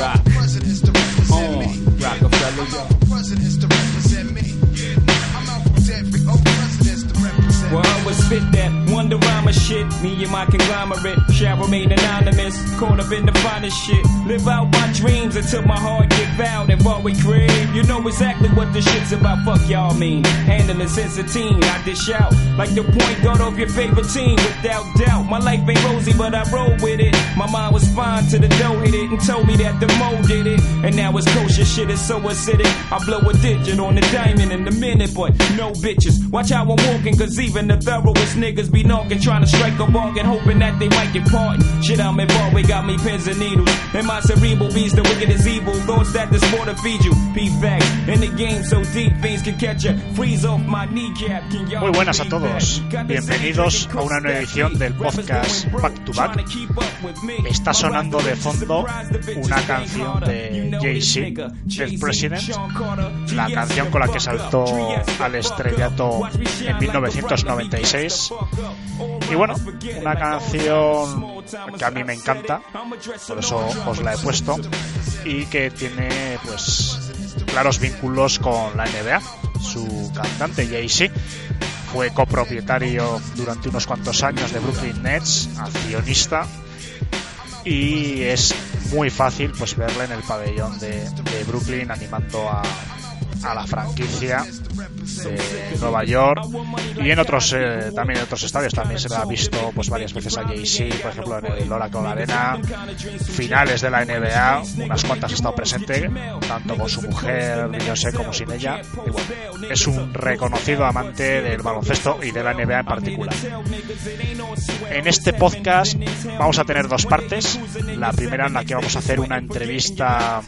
rock. Uh, Rockefeller, yo. Presidents to. I'ma spit that shit. Me and my conglomerate shall remain anonymous. Caught up in the finest shit. Live out my dreams until my heart get vowed and fall with crave. You know exactly what the shit's about. Fuck y'all mean. Handling since a teen. I dish out like the point guard of your favorite team. Without doubt, my life ain't rosy, but I roll with it. My mind was fine till the dough hit it and told me that the mo did it. And now it's kosher shit is so acidic. I blow a digit on the diamond in a minute, but no bitches. Watch how I'm walking, cause even the thoroughest niggas be knocking, trying to strike a bargain, hoping that they might get pardoned. Shit, I'm involved, we got me pins and needles. And my cerebral beast, the wicked is evil. Thoughts that this more to feed you. P-facts, in the game so deep, things can catch you. Freeze off my kneecap. Can y'all Muy buenas a todos. Bienvenidos a una nueva edición del podcast Back to Back. Está sonando de fondo una canción de Jay-Z, del President, la canción con la que saltó al estrellato en 1996. Y bueno, una canción que a mí me encanta, por eso os la he puesto, y que tiene pues claros vínculos con la NBA. Su cantante Jay-Z fue copropietario durante unos cuantos años de Brooklyn Nets, accionista, y es muy fácil pues verle en el pabellón de Brooklyn animando a, a la franquicia de Nueva York. Y en otros eh, también en otros estadios también se ha visto pues varias veces a Jay-Z por ejemplo en el Oracle Arena. Finales de la NBA unas cuantas ha estado presente tanto con su mujer Beyoncé como sin ella. Y bueno es un reconocido amante del baloncesto y de la NBA en particular. En este podcast vamos a tener dos partes. La primera en la que vamos a hacer una entrevista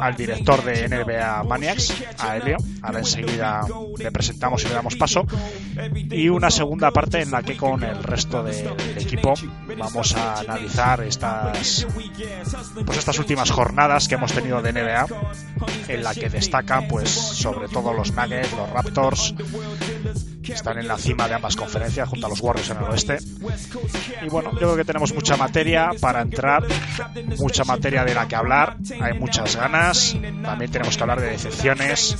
al director de NBA Maniacs a Helio ahora enseguida le presentamos y le damos paso. y una segunda parte en la que con el resto de- del equipo vamos a analizar estas pues estas últimas jornadas que hemos tenido de NBA en la que destacan pues sobre todo los Nuggets, los Raptors están en la cima de ambas conferencias junto a los Warriors en el oeste. Y bueno yo creo que tenemos mucha materia para entrar mucha materia de la que hablar hay muchas ganas también tenemos que hablar de decepciones.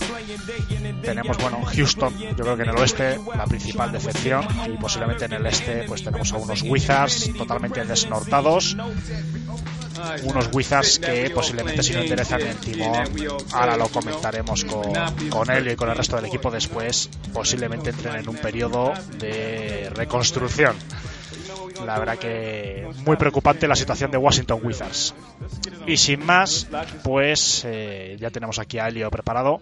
Tenemos bueno Houston yo creo que en el oeste la principal decepción y posiblemente en el este pues tenemos a unos Wizards totalmente desnortados unos Wizards que posiblemente si no interesan en timón ahora lo comentaremos con, con él y con el resto del equipo después posiblemente entren en un periodo de reconstrucción la verdad que muy preocupante la situación de Washington Wizards y sin más pues eh, ya tenemos aquí a Elio preparado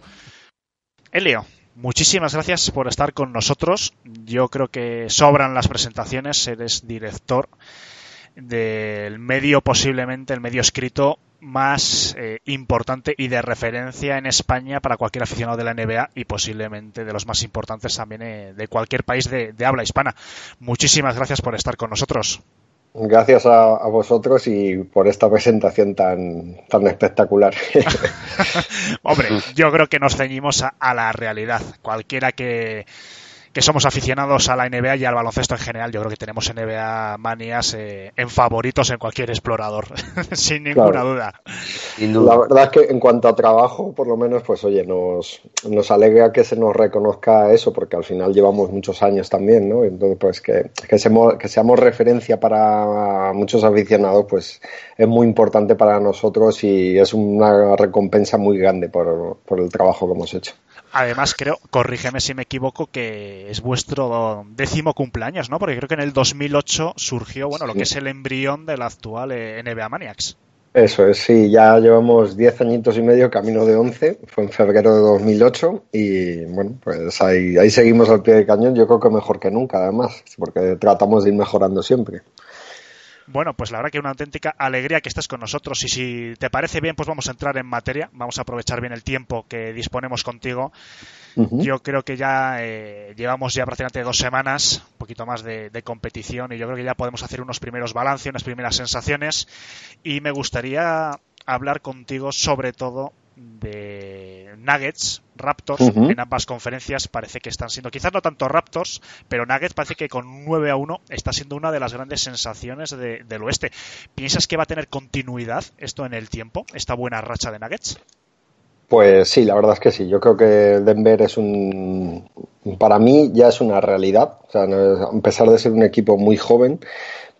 Elio Muchísimas gracias por estar con nosotros. Yo creo que sobran las presentaciones. Eres director del medio, posiblemente el medio escrito más eh, importante y de referencia en España para cualquier aficionado de la NBA y posiblemente de los más importantes también eh, de cualquier país de, de habla hispana. Muchísimas gracias por estar con nosotros. Gracias a, a vosotros y por esta presentación tan, tan espectacular. Hombre, yo creo que nos ceñimos a, a la realidad. Cualquiera que, que somos aficionados a la NBA y al baloncesto en general, yo creo que tenemos NBA manías eh, en favoritos en cualquier explorador, sin ninguna Claro. duda. Sin La verdad es que en cuanto a trabajo, por lo menos, pues oye, nos, nos alegra que se nos reconozca eso, porque al final llevamos muchos años también, ¿no? Entonces, pues que, que, seamos, que seamos referencia para muchos aficionados, pues es muy importante para nosotros y es una recompensa muy grande por, por el trabajo que hemos hecho. Además, creo, corrígeme si me equivoco, que es vuestro décimo cumpleaños, ¿no? Porque creo que en el 2008 surgió, bueno, lo que es el embrión del actual eh, NBA Maniacs. Eso es, sí, ya llevamos 10 añitos y medio, camino de 11, fue en febrero de 2008 y bueno, pues ahí, ahí seguimos al pie del cañón, yo creo que mejor que nunca además, porque tratamos de ir mejorando siempre. Bueno, pues la verdad que una auténtica alegría que estés con nosotros. Y si te parece bien, pues vamos a entrar en materia, vamos a aprovechar bien el tiempo que disponemos contigo. Yo creo que ya eh, llevamos ya prácticamente dos semanas, un poquito más de, de competición y yo creo que ya podemos hacer unos primeros balances, unas primeras sensaciones. Y me gustaría hablar contigo sobre todo de Nuggets, Raptors, en ambas conferencias parece que están siendo, quizás no tanto Raptors, pero Nuggets parece que con 9 a 1 está siendo una de las grandes sensaciones del oeste. ¿Piensas que va a tener continuidad esto en el tiempo, esta buena racha de Nuggets? Pues sí, la verdad es que sí. Yo creo que Denver es un, para mí ya es una realidad. O sea, a pesar de ser un equipo muy joven,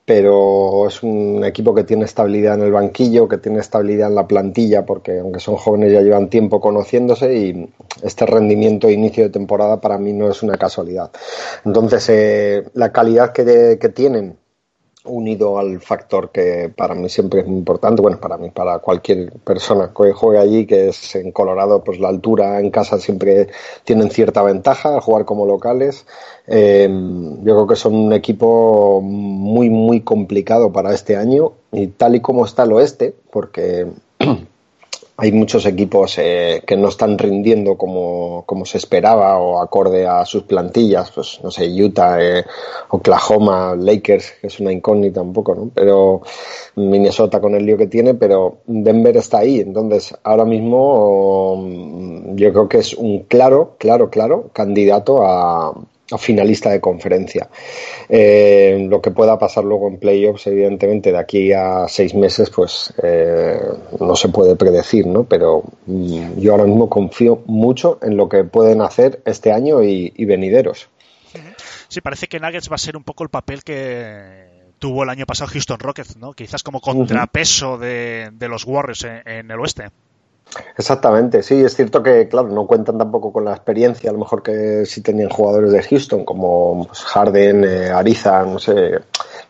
pero es un equipo que tiene estabilidad en el banquillo, que tiene estabilidad en la plantilla, porque aunque son jóvenes ya llevan tiempo conociéndose y este rendimiento de inicio de temporada para mí no es una casualidad. Entonces, eh, la calidad que, que tienen unido al factor que para mí siempre es muy importante, bueno, para mí, para cualquier persona que juegue allí, que es en Colorado, pues la altura en casa siempre tienen cierta ventaja al jugar como locales. Eh, yo creo que son un equipo muy, muy complicado para este año y tal y como está el oeste, porque hay muchos equipos eh, que no están rindiendo como, se esperaba o acorde a sus plantillas, pues no sé, Utah, eh, Oklahoma, Lakers, que es una incógnita un poco, ¿no? Pero Minnesota con el lío que tiene, pero Denver está ahí, entonces ahora mismo mm, yo creo que es un claro, claro, claro candidato a, finalista de conferencia. Eh, lo que pueda pasar luego en playoffs, evidentemente, de aquí a seis meses, pues eh, no se puede predecir, ¿no? Pero mm, yo ahora mismo confío mucho en lo que pueden hacer este año y, venideros. Sí, parece que Nuggets va a ser un poco el papel que tuvo el año pasado Houston Rockets, ¿no? Quizás como contrapeso de, los Warriors en el oeste. Exactamente, sí, es cierto que, claro, no cuentan tampoco con la experiencia, a lo mejor que si tenían jugadores de Houston como pues, Harden, eh, Ariza, no sé,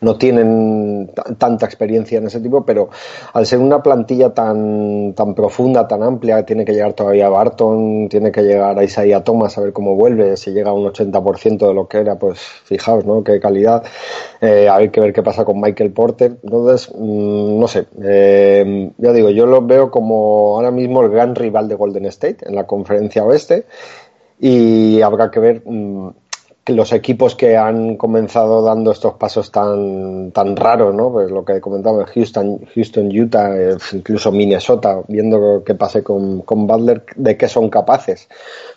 no tienen tanta experiencia en ese tipo, pero al ser una plantilla tan, tan profunda, tan amplia, tiene que llegar todavía Barton, tiene que llegar a Isaiah Thomas a ver cómo vuelve, si llega a un 80% de lo que era, pues fijaos, ¿no? Qué calidad. Eh, hay que ver qué pasa con Michael Porter. Entonces, mm, no sé, eh, ya digo, yo lo veo como ahora mismo el gran rival de Golden State en la conferencia oeste y habrá que ver mm, los equipos que han comenzado dando estos pasos tan, tan raros, ¿no? Pues lo que comentaba Houston, Houston, Utah, incluso Minnesota, viendo qué pase con, con Butler, de qué son capaces.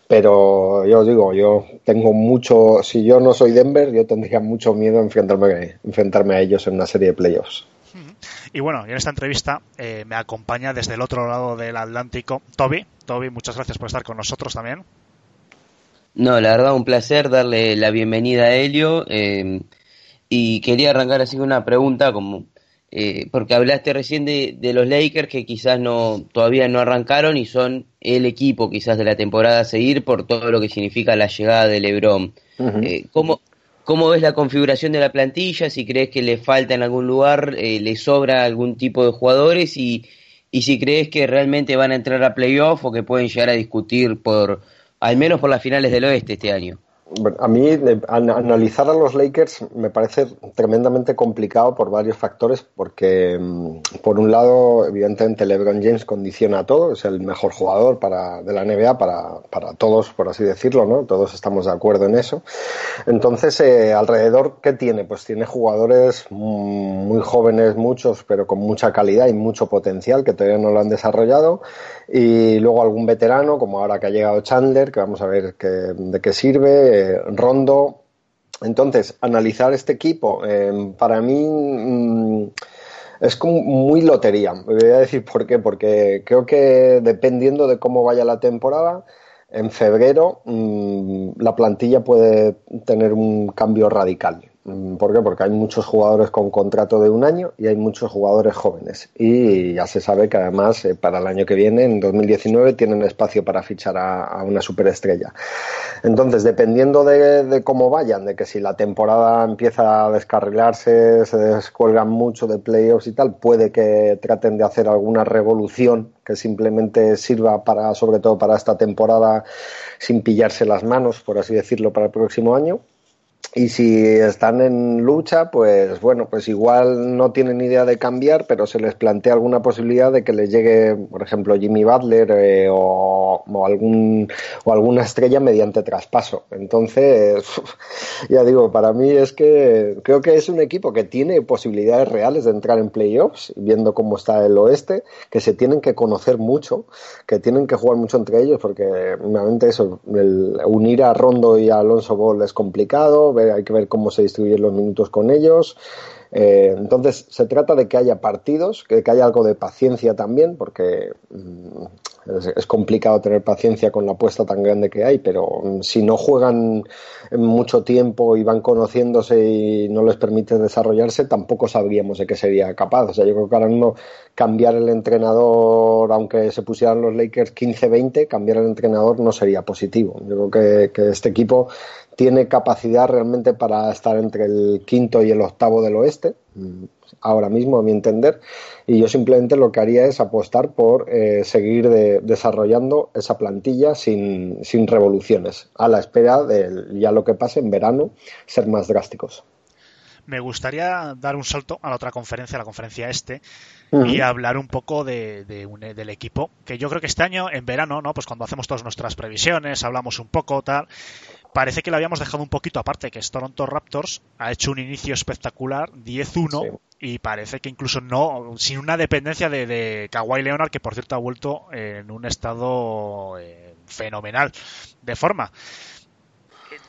Pero yo digo, yo tengo mucho, si yo no soy Denver, yo tendría mucho miedo enfrentarme, enfrentarme a ellos en una serie de playoffs. Y bueno, en esta entrevista eh, me acompaña desde el otro lado del Atlántico Toby. Toby, muchas gracias por estar con nosotros también. No, la verdad, un placer darle la bienvenida a Helio. Eh, y quería arrancar así con una pregunta, como eh, porque hablaste recién de, los Lakers que quizás no todavía no arrancaron y son el equipo quizás de la temporada a seguir por todo lo que significa la llegada de LeBron. Eh, ¿cómo, ¿Cómo ves la configuración de la plantilla? Si crees que le falta en algún lugar, le sobra algún tipo de jugadores y, y si crees que realmente van a entrar a playoff o que pueden llegar a discutir por al menos por las finales del oeste este año. A mí analizar a los Lakers me parece tremendamente complicado por varios factores, porque mm, por un lado, evidentemente, LeBron James condiciona a todo, es el mejor jugador para, de la NBA para, para todos, por así decirlo, ¿no? Todos estamos de acuerdo en eso. Entonces, eh, alrededor, ¿qué tiene? Pues tiene jugadores muy jóvenes, muchos, pero con mucha calidad y mucho potencial que todavía no lo han desarrollado y luego algún veterano, como ahora que ha llegado Chandler, que vamos a ver de qué sirve, eh, Rondo. Entonces, analizar este equipo, eh, para mí mm, es como muy lotería. Voy a decir por qué, porque creo que dependiendo de cómo vaya la temporada, en febrero mm, la plantilla puede tener un cambio radical. Mm, ¿Por qué? Porque hay muchos jugadores con contrato de un año y hay muchos jugadores jóvenes. Y ya se sabe que además eh, para el año que viene, en 2019, tienen espacio para fichar a, una superestrella. Entonces, dependiendo de, cómo vayan, de que si la temporada empieza a descarrilarse, se descuelgan mucho de playoffs y tal, puede que traten de hacer alguna revolución que simplemente sirva para, sobre todo para esta temporada, sin pillarse las manos, por así decirlo, para el próximo año y si están en lucha, pues bueno, pues igual no tienen idea de cambiar, pero se les plantea alguna posibilidad de que les llegue, por ejemplo, Jimmy Butler eh, o, algún, o alguna estrella mediante traspaso. Entonces, ya digo, para mí es que creo que es un equipo que tiene posibilidades reales de entrar en playoffs, viendo cómo está el oeste, que se tienen que conocer mucho, que tienen que jugar mucho entre ellos, porque realmente eso, el unir a Rondo y a Alonso Ball es complicado, hay que ver cómo se distribuyen los minutos con ellos. Eh, entonces, se trata de que haya partidos, que, haya algo de paciencia también, porque mm, es, complicado tener paciencia con la apuesta tan grande que hay, pero mm, si no juegan mucho tiempo y van conociéndose y no les permite desarrollarse, tampoco sabríamos de qué sería capaz. O sea, yo creo que ahora mismo cambiar el entrenador, aunque se pusieran los Lakers 15-20, cambiar el entrenador no sería positivo. Yo creo que este equipo tiene capacidad realmente para estar entre el quinto y el octavo del oeste, mm, ahora mismo a mi entender, y yo simplemente lo que haría es apostar por eh, seguir desarrollando esa plantilla sin, sin, revoluciones, a la espera de ya lo que pase en verano, ser más drásticos. Me gustaría dar un salto a la otra conferencia, la conferencia este, y hablar un poco de, del equipo, que yo creo que este año, en verano, ¿no? Pues cuando hacemos todas nuestras previsiones, hablamos un poco, tal, parece que lo habíamos dejado un poquito aparte, que es Toronto Raptors ha hecho un inicio espectacular, 10-1, y parece que incluso no, sin una dependencia de, de, Kawhi Leonard, que por cierto ha vuelto en un estado eh, fenomenal de forma.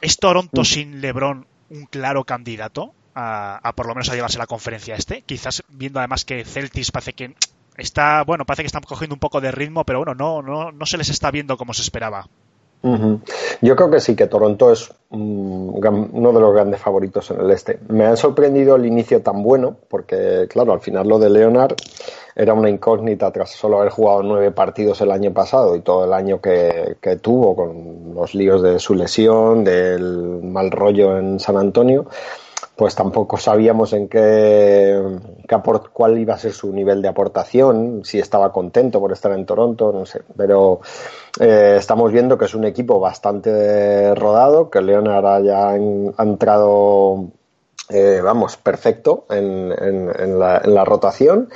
¿Es Toronto mm. sin LeBron un claro candidato a, a, por lo menos a llevarse la conferencia este? Quizás viendo además que Celtics parece que está, bueno, parece que están cogiendo un poco de ritmo, pero bueno, no, no, no se les está viendo como se esperaba. Yo creo que sí, que Toronto es uno de los grandes favoritos en el este. Me ha sorprendido el inicio tan bueno, porque, claro, al final lo de Leonard era una incógnita tras solo haber jugado nueve partidos el año pasado y todo el año que, que tuvo con los líos de su lesión, del mal rollo en San Antonio pues tampoco sabíamos en qué, cuál iba a ser su nivel de aportación, si estaba contento por estar en Toronto, no sé. Pero eh, estamos viendo que es un equipo bastante rodado, que Leonard haya ha entrado, eh, vamos, perfecto en, en la rotación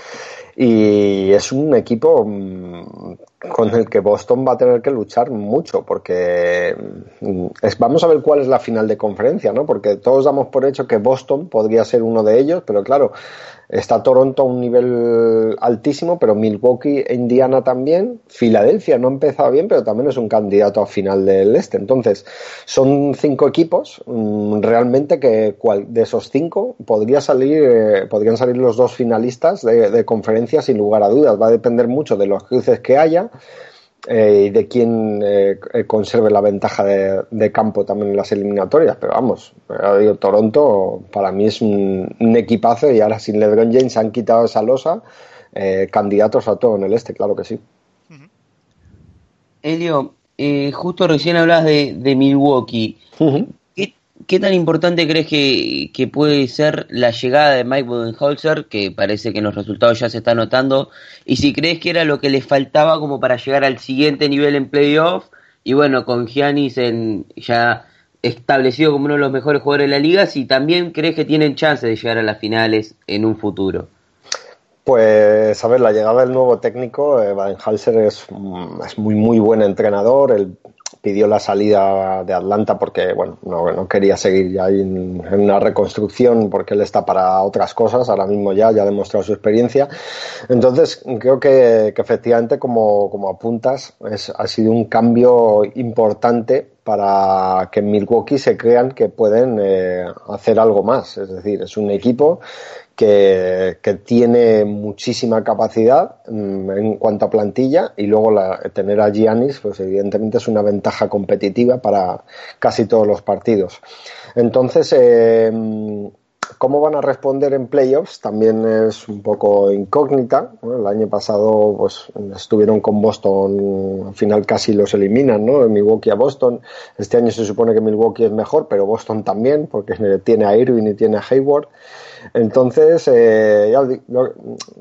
y es un equipo mm, con el que Boston va a tener que luchar mucho porque mm, vamos a ver cuál es la final de conferencia, ¿no? Porque todos damos por hecho que Boston podría ser uno de ellos, pero claro, Está Toronto a un nivel altísimo, pero Milwaukee e Indiana también. Filadelfia no ha empezado bien, pero también es un candidato a final del este. Entonces, son cinco equipos mm, realmente que de esos cinco podría salir, eh, podrían salir los dos finalistas de, de conferencia sin lugar a dudas. Va a depender mucho de los cruces que haya eh, y de quién eh, eh, conserve la ventaja de, campo también en las eliminatorias. Pero vamos, digo, Toronto para mí es un, equipazo y ahora sin LeBron James han quitado esa losa. candidatos a todo en el este, claro que sí. Elio, justo recién hablabas de, Milwaukee. ¿Qué tan importante crees que, puede ser la llegada de Mike Budenholzer, que parece que los resultados ya se está notando, y si crees que era lo que les faltaba como para llegar al siguiente nivel en playoff, y bueno, con Giannis ya establecido como uno de los mejores jugadores de la liga, si también crees que tienen chance de llegar a las finales en un futuro? Pues, a ver, la llegada del nuevo técnico, eh, Budenholzer es, es muy, muy buen entrenador, el pidió la salida de Atlanta porque bueno no, no quería seguir ya en, una reconstrucción porque él está para otras cosas. Ahora mismo ya ya ha demostrado su experiencia. Entonces creo que, efectivamente como, como apuntas es, ha sido un cambio importante para que en Milwaukee se crean que pueden eh, hacer algo más. Es decir es un equipo que, tiene muchísima capacidad mm, en cuanto a plantilla y luego tener a Giannis, pues evidentemente es una ventaja competitiva para casi todos los partidos. Entonces, eh, ¿Cómo van a responder en playoffs? También es un poco incógnita. El año pasado pues, estuvieron con Boston, al final casi los eliminan, ¿no? Milwaukee a Boston. Este año se supone que Milwaukee es mejor, pero Boston también, porque tiene a Irving y tiene a Hayward. Entonces, eh,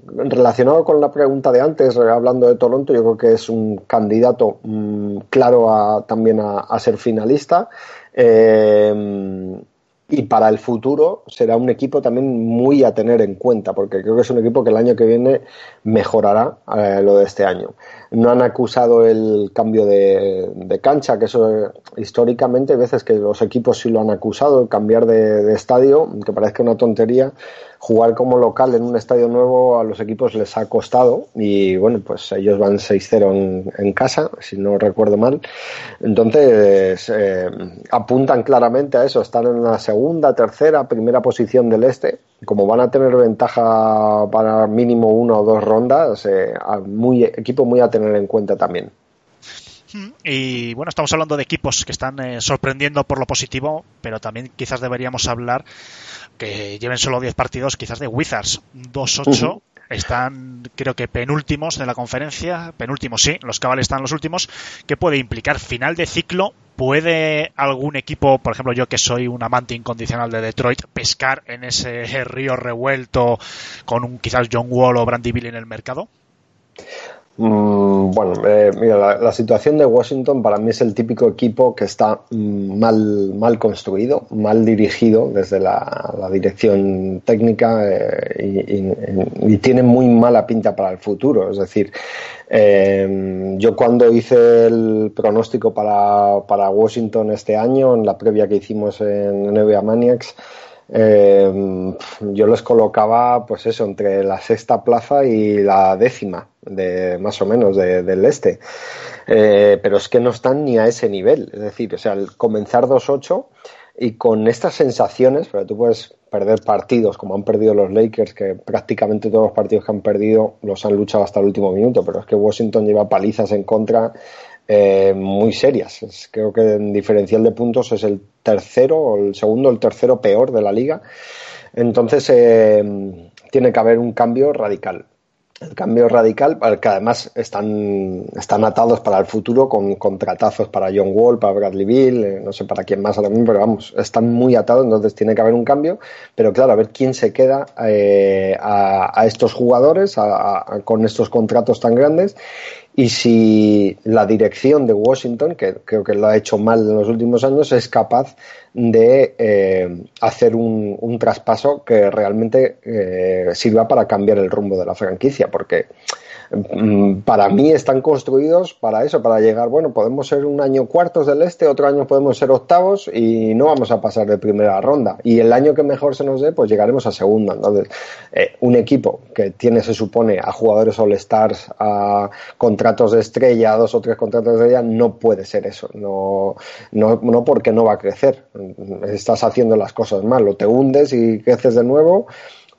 relacionado con la pregunta de antes, eh, hablando de Toronto, yo creo que es un candidato mm, claro también a, ser finalista. Eh, y para el futuro será un equipo también muy a tener en cuenta, porque creo que es un equipo que el año que viene mejorará lo de este año. No han acusado el cambio de, cancha, que eso históricamente, hay veces que los equipos sí lo han acusado, cambiar de, de estadio, que parezca una tontería, jugar como local en un estadio nuevo a los equipos les ha costado y bueno, pues ellos van 6-0 en, casa, si no recuerdo mal. Entonces eh, apuntan claramente a eso, están en la segunda, tercera, primera posición del este. Como van a tener ventaja para mínimo una o dos rondas, eh, muy, equipo muy a tener en cuenta también. Y bueno, estamos hablando de equipos que están eh, sorprendiendo por lo positivo, pero también quizás deberíamos hablar que lleven solo 10 partidos, quizás de Wizards 2-8. Están, creo que penúltimos de la conferencia, penúltimos sí, los cabales están los últimos, que puede implicar final de ciclo. ¿Puede algún equipo, por ejemplo yo que soy un amante incondicional de Detroit, pescar en ese río revuelto con un quizás John Wall o Brandy Bill en el mercado? Mm, bueno, eh, mira, la, situación de Washington para mí es el típico equipo que está mm, mal, mal construido, mal dirigido desde la, dirección técnica eh, y, tiene muy mala pinta para el futuro. Es decir, eh, yo cuando hice el pronóstico para, para Washington este año, en la previa que hicimos en NBA Maniacs, eh, yo los colocaba, pues eso, entre la sexta plaza y la décima, de más o menos, del este. Eh, pero es que no están ni a ese nivel. Es decir, o sea, al comenzar 2-8 y con estas sensaciones, pero tú puedes perder partidos como han perdido los Lakers, que prácticamente todos los partidos que han perdido los han luchado hasta el último minuto, pero es que Washington lleva palizas en contra eh, muy serias. creo que en diferencial de puntos es el tercero, el segundo, el tercero peor de la liga. Entonces eh, tiene que haber un cambio radical. El cambio radical, que además están, están atados para el futuro con contratazos para John Wall, para Bradley Bill, eh, no sé para quién más también, pero vamos, están muy atados, entonces tiene que haber un cambio. Pero claro, a ver quién se queda a, estos jugadores con estos contratos tan grandes y si la dirección de Washington, que creo que lo ha hecho mal en los últimos años, es capaz de eh, hacer un, traspaso que realmente eh, sirva para cambiar el rumbo de la franquicia, porque para mí están construidos para eso, para llegar, bueno, podemos ser un año cuartos del este, otro año podemos ser octavos y no vamos a pasar de primera ronda. Y el año que mejor se nos dé, pues llegaremos a segunda. Entonces, eh, un equipo que tiene, se supone, a jugadores all-stars, a contratos de estrella, dos o tres contratos de estrella, no puede ser eso. No, no, no porque no va a crecer. Estás haciendo las cosas mal, o te hundes y creces de nuevo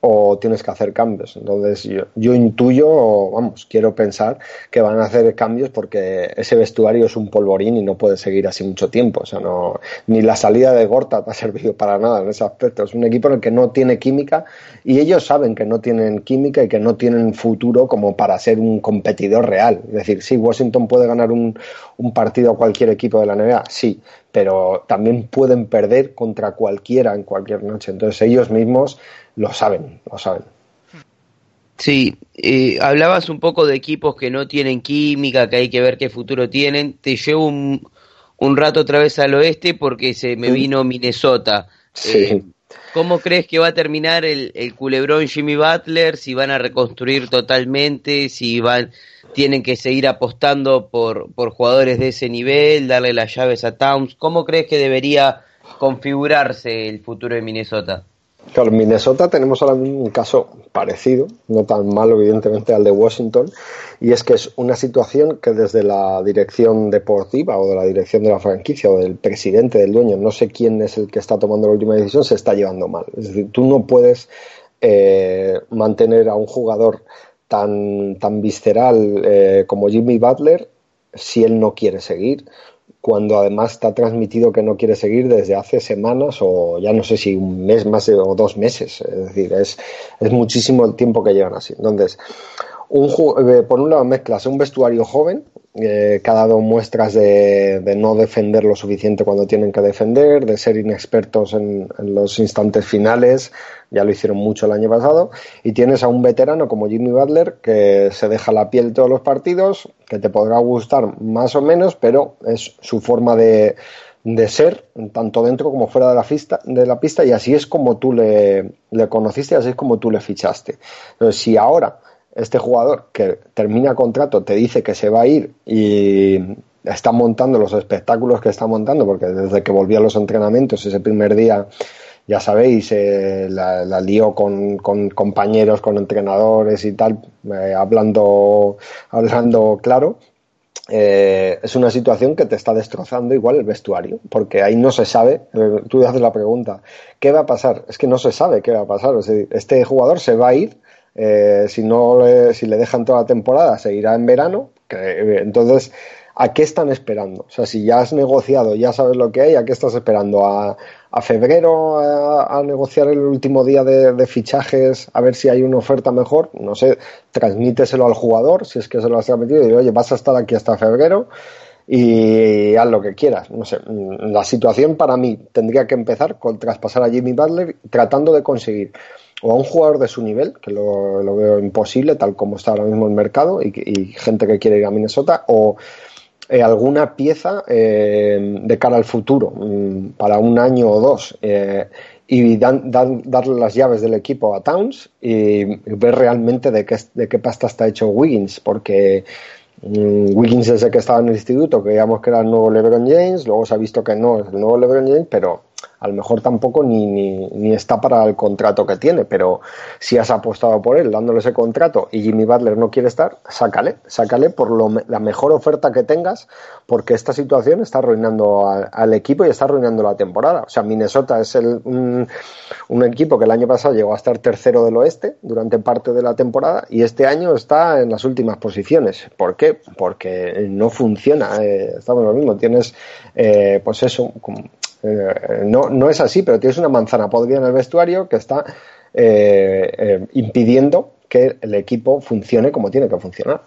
o tienes que hacer cambios. Entonces yo, intuyo, vamos, quiero pensar que van a hacer cambios porque ese vestuario es un polvorín y no puede seguir así mucho tiempo. O sea, no, ni la salida de Gorta ha servido para nada en ese aspecto. Es un equipo en el que no tiene química y ellos saben que no tienen química y que no tienen futuro como para ser un competidor real. Es decir, sí, Washington puede ganar un, un partido a cualquier equipo de la NBA, sí, pero también pueden perder contra cualquiera en cualquier noche. Entonces ellos mismos lo saben, lo saben. Sí, eh, hablabas un poco de equipos que no tienen química, que hay que ver qué futuro tienen. Te llevo un, un rato otra vez al oeste porque se me vino Minnesota. Sí. Eh, ¿Cómo crees que va a terminar el, el culebrón Jimmy Butler? Si van a reconstruir totalmente, si van, tienen que seguir apostando por, por jugadores de ese nivel, darle las llaves a Towns. ¿Cómo crees que debería configurarse el futuro de Minnesota? Claro, en Minnesota tenemos ahora un caso parecido, no tan malo evidentemente al de Washington, y es que es una situación que desde la dirección deportiva o de la dirección de la franquicia o del presidente, del dueño, no sé quién es el que está tomando la última decisión, se está llevando mal. Es decir, tú no puedes eh, mantener a un jugador tan, tan visceral eh, como Jimmy Butler si él no quiere seguir cuando además está transmitido que no quiere seguir desde hace semanas o ya no sé si un mes más o dos meses. Es decir, es, es muchísimo el tiempo que llevan así. Entonces, eh, por un lado mezclas un vestuario joven eh, que ha dado muestras de, no defender lo suficiente cuando tienen que defender, de ser inexpertos en, los instantes finales, ya lo hicieron mucho el año pasado, y tienes a un veterano como Jimmy Butler que se deja la piel todos los partidos, que te podrá gustar más o menos, pero es su forma de, ser, tanto dentro como fuera de la, pista, de la pista, y así es como tú le, le conociste, así es como tú le fichaste. Entonces, si ahora este jugador que termina contrato te dice que se va a ir y está montando los espectáculos que está montando, porque desde que volvió a los entrenamientos ese primer día, ya sabéis, eh, la, la, con, con, compañeros, con entrenadores y tal, eh, hablando, hablando claro. Eh, es una situación que te está destrozando igual el vestuario, porque ahí no se sabe, eh, tú haces la pregunta, ¿qué va a pasar? Es que no se sabe qué va a pasar. O sea, este jugador se va a ir, eh, si, no le, si le dejan toda la temporada, se irá en verano, que, eh, entonces ¿a qué están esperando? O sea, si ya has negociado, ya sabes lo que hay, ¿a qué estás esperando? ¿A, febrero a, a, negociar el último día de, fichajes a ver si hay una oferta mejor? No sé, transmíteselo al jugador, si es que se lo has transmitido, y oye, vas a estar aquí hasta febrero y haz lo que quieras. No sé, la situación para mí tendría que empezar con traspasar a Jimmy Butler tratando de conseguir o a un jugador de su nivel, que lo, lo veo imposible tal como está ahora mismo el mercado y, y gente que quiere ir a Minnesota, o eh, alguna pieza eh, de cara al futuro, mm, para un año o dos, eh, y dan, dan, darle las llaves del equipo a Towns y ver realmente de qué, de qué pasta está hecho Wiggins, porque mm, Wiggins desde que estaba en el instituto creíamos que era el nuevo LeBron James, luego se ha visto que no es el nuevo LeBron James, pero a lo mejor tampoco ni, ni, ni, está para el contrato que tiene, pero si has apostado por él dándole ese contrato y Jimmy Butler no quiere estar, sácale, sácale por lo, la mejor oferta que tengas, porque esta situación está arruinando al equipo y está arruinando la temporada. O sea, Minnesota es el, un, un, equipo que el año pasado llegó a estar tercero del oeste durante parte de la temporada y este año está en las últimas posiciones. ¿Por qué? Porque no funciona. Eh, estamos lo mismo. Tienes, eh, pues eso, eh, no, no es así, pero tienes una manzana podrida en el vestuario que está eh, eh, impidiendo que el equipo funcione como tiene que funcionar.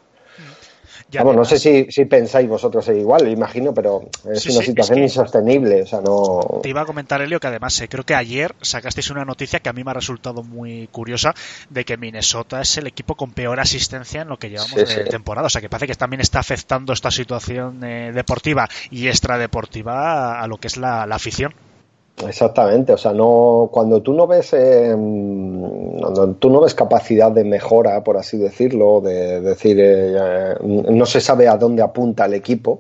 Ya Vamos, no sé si, si, pensáis vosotros igual, imagino, pero es sí, una sí, situación es que insostenible. O sea, no... Te iba a comentar, Elio, que además eh, creo que ayer sacasteis una noticia que a mí me ha resultado muy curiosa de que Minnesota es el equipo con peor asistencia en lo que llevamos sí, de temporada. O sea, que parece que también está afectando esta situación eh, deportiva y extradeportiva a, a lo que es la, la afición. Exactamente, o sea, no cuando tú no ves eh, cuando tú no ves capacidad de mejora, por así decirlo, de, de decir eh, no se sabe a dónde apunta el equipo,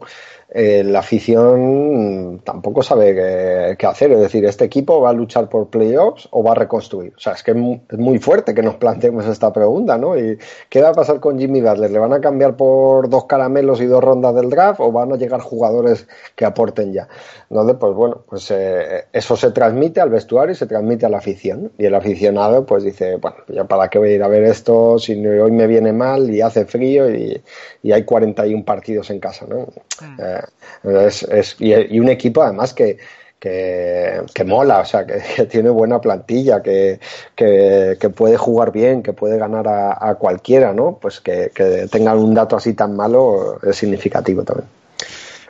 eh, la afición tampoco sabe qué, qué, hacer. Es decir, ¿este equipo va a luchar por playoffs o va a reconstruir? O sea, es que es muy, es muy fuerte que nos planteemos esta pregunta, ¿no? ¿Y qué va a pasar con Jimmy Butler? ¿Le van a cambiar por dos caramelos y dos rondas del draft o van a llegar jugadores que aporten ya? Entonces, pues bueno, pues eh, eso se transmite al vestuario y se transmite a la afición. Y el aficionado, pues dice, bueno, ¿ya para qué voy a ir a ver esto si hoy me viene mal y hace frío y, y hay 41 partidos en casa, ¿no? Mm. Eh, es, es, y, y, un equipo además que, que, que mola, o sea, que, que, tiene buena plantilla, que, que, puede jugar bien, que puede ganar a, a cualquiera, ¿no? Pues que, tengan un dato así tan malo es significativo también.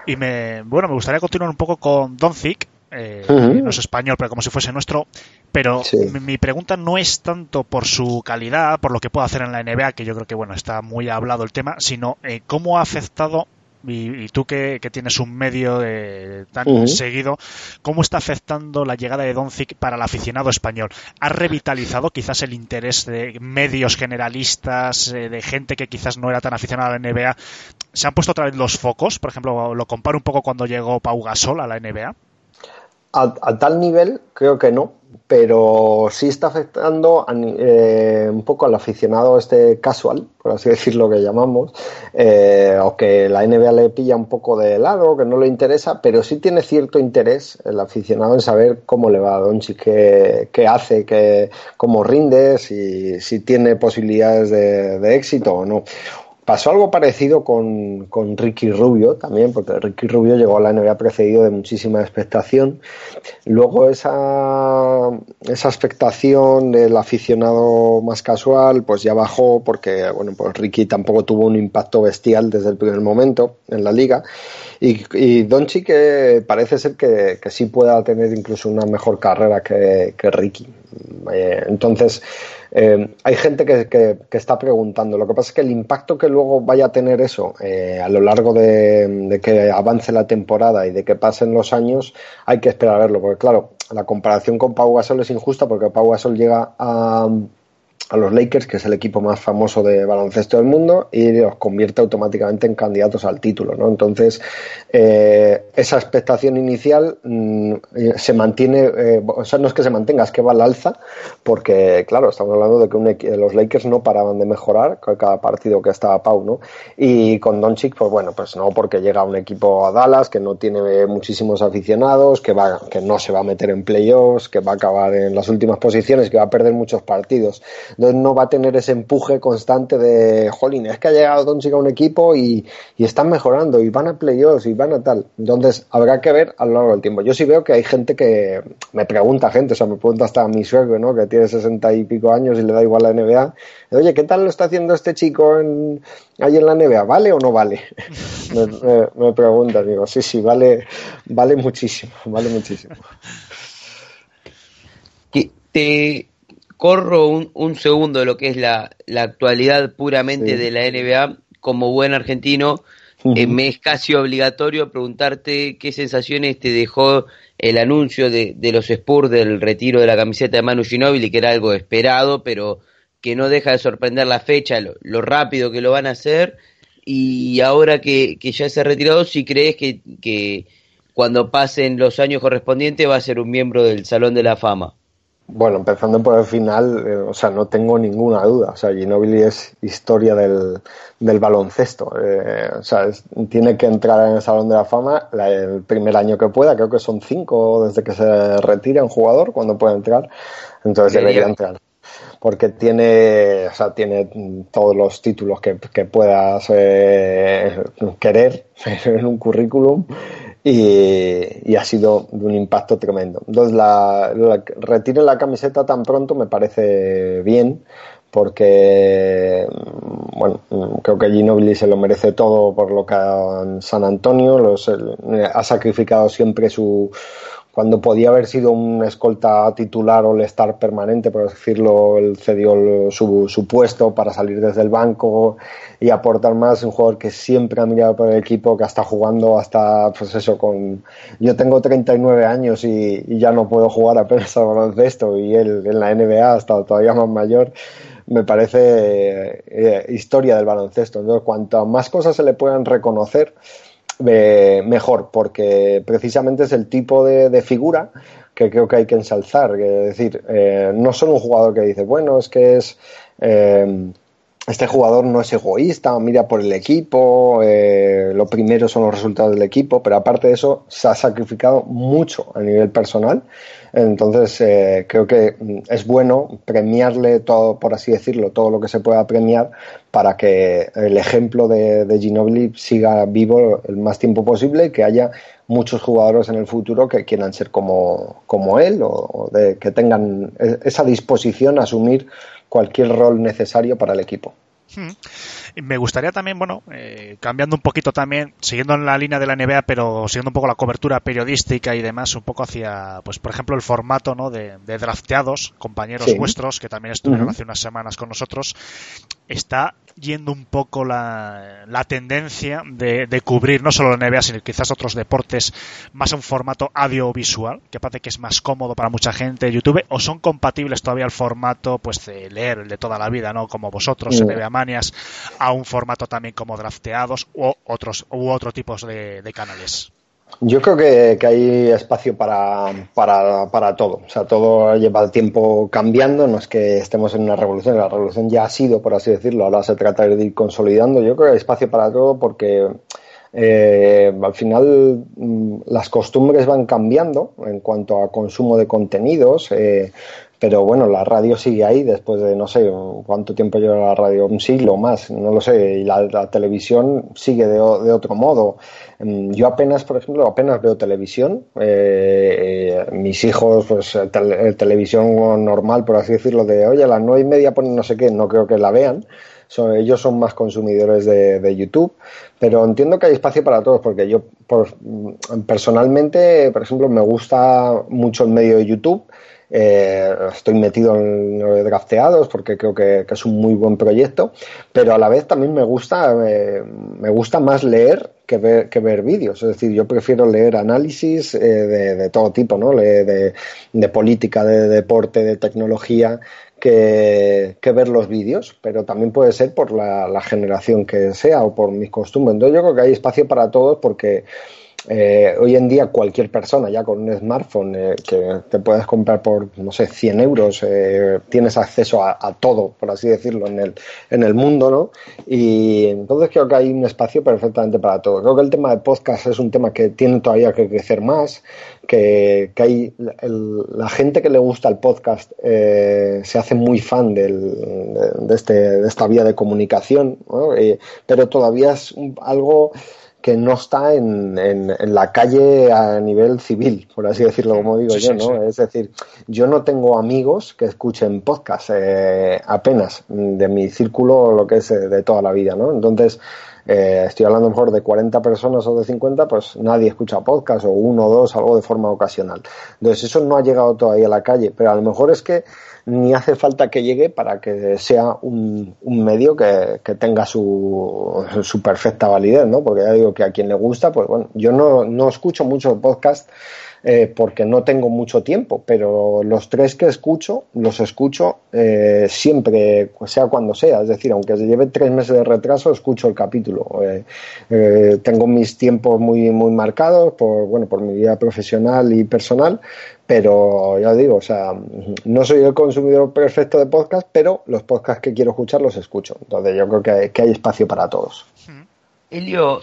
Y me, bueno, me gustaría continuar un poco con Doncic, eh, uh -huh. no es español, pero como si fuese nuestro. Pero sí. mi, mi, pregunta no es tanto por su calidad, por lo que puede hacer en la NBA, que yo creo que bueno está muy hablado el tema, sino eh, cómo ha afectado y, y, tú que, que, tienes un medio de, tan uh -huh. seguido, ¿cómo está afectando la llegada de Doncic para el aficionado español? ¿Ha revitalizado quizás el interés de medios generalistas, eh, de gente que quizás no era tan aficionada a la NBA? ¿Se han puesto otra vez los focos? Por ejemplo, lo comparo un poco cuando llegó Pau Gasol a la NBA. A, a, tal nivel creo que no, pero sí está afectando eh, un poco al aficionado este casual, por así decirlo que llamamos, eh, o que la NBA le pilla un poco de lado, que no le interesa, pero sí tiene cierto interés el aficionado en saber cómo le va a Doncic, qué, qué hace, qué, cómo rinde, si, tiene posibilidades de, de éxito o no. Pasó algo parecido con, con, Ricky Rubio también, porque Ricky Rubio llegó a la NBA precedido de muchísima expectación. Luego esa, esa expectación del aficionado más casual, pues ya bajó porque, bueno, pues Ricky tampoco tuvo un impacto bestial desde el primer momento en la liga. Y, y Doncic que parece ser que, que, sí pueda tener incluso una mejor carrera que, que Ricky. Eh, entonces, eh, hay gente que, que, está preguntando. Lo que pasa es que el impacto que luego vaya a tener eso eh, a lo largo de, de, que avance la temporada y de que pasen los años, hay que esperar a verlo. Porque claro, la comparación con Pau Gasol es injusta porque Pau Gasol llega a, a los Lakers, que es el equipo más famoso de baloncesto del mundo, y los convierte automáticamente en candidatos al título. ¿no? Entonces, eh, esa expectación inicial mm, se mantiene, eh, o sea, no es que se mantenga, es que va al alza, porque, claro, estamos hablando de que los Lakers no paraban de mejorar cada partido que estaba Pau, ¿no? Y con Doncic, pues bueno, pues no, porque llega un equipo a Dallas que no tiene muchísimos aficionados, que, va, que no se va a meter en playoffs, que va a acabar en las últimas posiciones, que va a perder muchos partidos. Entonces no va a tener ese empuje constante de, jolín, es que ha llegado Doncic a un equipo y, y están mejorando y van a playoffs y van a tal. Entonces habrá que ver a lo largo del tiempo. Yo sí veo que hay gente que me pregunta, gente, o sea, me pregunta hasta a mi suegro, ¿no? Que tiene sesenta y pico años y le da igual la NBA. Oye, ¿qué tal lo está haciendo este chico en, ahí en la NBA? ¿Vale o no vale? me, me, me pregunta, digo, sí, sí, vale, vale muchísimo, vale muchísimo. Te, corro un, un, segundo de lo que es la, la actualidad puramente sí. de la NBA, como buen argentino, uh -huh. eh, me es casi obligatorio preguntarte qué sensaciones te dejó el anuncio de, de, los Spurs del retiro de la camiseta de Manu Ginóbili, que era algo esperado, pero que no deja de sorprender la fecha, lo, lo rápido que lo van a hacer, y ahora que, que ya se ha retirado, si crees que, que cuando pasen los años correspondientes va a ser un miembro del Salón de la Fama. Bueno, empezando por el final, eh, o sea, no tengo ninguna duda. O sea, Ginobili es historia del, del baloncesto. Eh, o sea, es, tiene que entrar en el Salón de la Fama la, el primer año que pueda. Creo que son cinco desde que se retira un jugador cuando puede entrar. Entonces debería, debería entrar porque tiene, o sea, tiene todos los títulos que, que puedas eh, querer en un currículum y, y, ha sido de un impacto tremendo. Entonces, la, la, retire la camiseta tan pronto me parece bien, porque, bueno, creo que Ginobili se lo merece todo por lo que en San Antonio, los, ha sacrificado siempre su cuando podía haber sido un escolta titular o estar permanente, por decirlo, él cedió su, puesto para salir desde el banco y aportar más. Un jugador que siempre ha mirado por el equipo, que está jugando hasta, pues eso, con. Yo tengo 39 años y, ya no puedo jugar apenas al baloncesto y él en la NBA está todavía más mayor. Me parece eh, historia del baloncesto. Entonces, cuanto más cosas se le puedan reconocer, eh, mejor, porque precisamente es el tipo de, de, figura que creo que hay que ensalzar. Es decir, eh, no son un jugador que dice, bueno, es que es. Eh, este jugador no es egoísta, mira por el equipo, eh, lo primero son los resultados del equipo, pero aparte de eso se ha sacrificado mucho a nivel personal. Entonces eh, creo que es bueno premiarle todo, por así decirlo, todo lo que se pueda premiar para que el ejemplo de, de siga vivo el más tiempo posible y que haya muchos jugadores en el futuro que quieran ser como, como él o, de, que tengan esa disposición a asumir cualquier rol necesario para el equipo. Hmm. Me gustaría también, bueno, eh, cambiando un poquito también, siguiendo en la línea de la NBA, pero siguiendo un poco la cobertura periodística y demás, un poco hacia, pues por ejemplo, el formato ¿no? de, de drafteados, compañeros sí. vuestros, que también estuvieron uh -huh. hace unas semanas con nosotros, está yendo un poco la, la tendencia de, de, cubrir no solo la NBA, sino quizás otros deportes más un formato audiovisual, que parece que es más cómodo para mucha gente de YouTube, o son compatibles todavía el formato pues de leer, el de toda la vida, ¿no? Como vosotros, uh -huh. NBA Manias, a un formato también como drafteados u otros u otro tipos de, canales. Yo creo que, que hay espacio para, para, para, todo. O sea, todo lleva el tiempo cambiando. No es que estemos en una revolución. La revolución ya ha sido, por así decirlo. Ahora se trata de ir consolidando. Yo creo que hay espacio para todo porque eh, al final mm, las costumbres van cambiando en cuanto a consumo de contenidos. Eh, pero bueno, la radio sigue ahí después de no sé cuánto tiempo lleva la radio, un siglo más, no lo sé, y la, la televisión sigue de, otro modo. Mm, yo apenas, por ejemplo, apenas veo televisión, eh, eh, mis hijos, pues te televisión normal, por así decirlo, de oye, a las nueve y media ponen no sé qué, no creo que la vean. Ellos son más consumidores de, YouTube, pero entiendo que hay espacio para todos, porque yo mm, personalmente, por ejemplo, me gusta mucho el medio de YouTube, eh, estoy metido en lo de drafteados porque creo que, es un muy buen proyecto, pero a la vez también me gusta, eh, me gusta más leer que ver, que ver vídeos. Es decir, yo prefiero leer análisis eh, de, todo tipo, ¿no? De, de, política, de deporte, de tecnología, que, ver los vídeos, pero también puede ser por la, la generación que sea o por mis costumbres. Entonces yo creo que hay espacio para todos porque eh, hoy en día cualquier persona ya con un smartphone eh, que te puedes comprar por, no sé, 100 euros, eh, tienes acceso a, todo, por así decirlo, en el, en el mundo, ¿no? Y entonces creo que hay un espacio perfectamente para todo. Creo que el tema de podcast es un tema que tiene todavía que crecer más, que, que hay la gente que le gusta el podcast se hace muy fan del, de, este, de esta vía de comunicación, ¿no? pero todavía es algo que no está en, en, la calle a nivel civil, por así decirlo, como digo yo, ¿no? Es decir, yo no tengo amigos que escuchen podcast eh, apenas de mi círculo, lo que es eh, de toda la vida, ¿no? Entonces, eh, estoy hablando mejor de 40 personas o de 50, pues nadie escucha podcast o uno o dos, algo de forma ocasional. Entonces, eso no ha llegado todavía a la calle, pero a lo mejor es que ni hace falta que llegue para que sea un, medio que, que tenga su, su, perfecta validez, ¿no? Porque ya digo que a quien le gusta, pues bueno, yo no, no escucho mucho podcast eh, porque no tengo mucho tiempo, pero los tres que escucho, los escucho eh, siempre, sea cuando sea, es decir, aunque se lleve tres meses de retraso, escucho el capítulo. Eh, tengo mis tiempos muy, muy marcados por, bueno, por mi vida profesional y personal, pero ya digo, o sea, no soy el consumidor perfecto de podcast, pero los podcasts que quiero escuchar los escucho. Entonces yo creo que hay, que hay espacio para todos. Elio,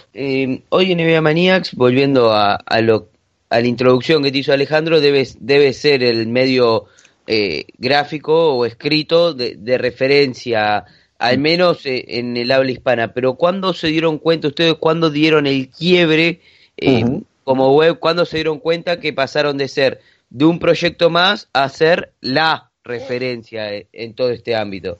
hoy en NBA Maniacs, volviendo a, a, lo a la introducción que te hizo Alejandro, debe, debe ser el medio eh, gráfico o escrito de, referencia, al mm. menos eh, en el habla hispana. Pero ¿cuándo se dieron cuenta ustedes, cuándo dieron el quiebre eh, como web, cuándo se dieron cuenta que pasaron de ser de un proyecto más a ser la referencia en todo este ámbito?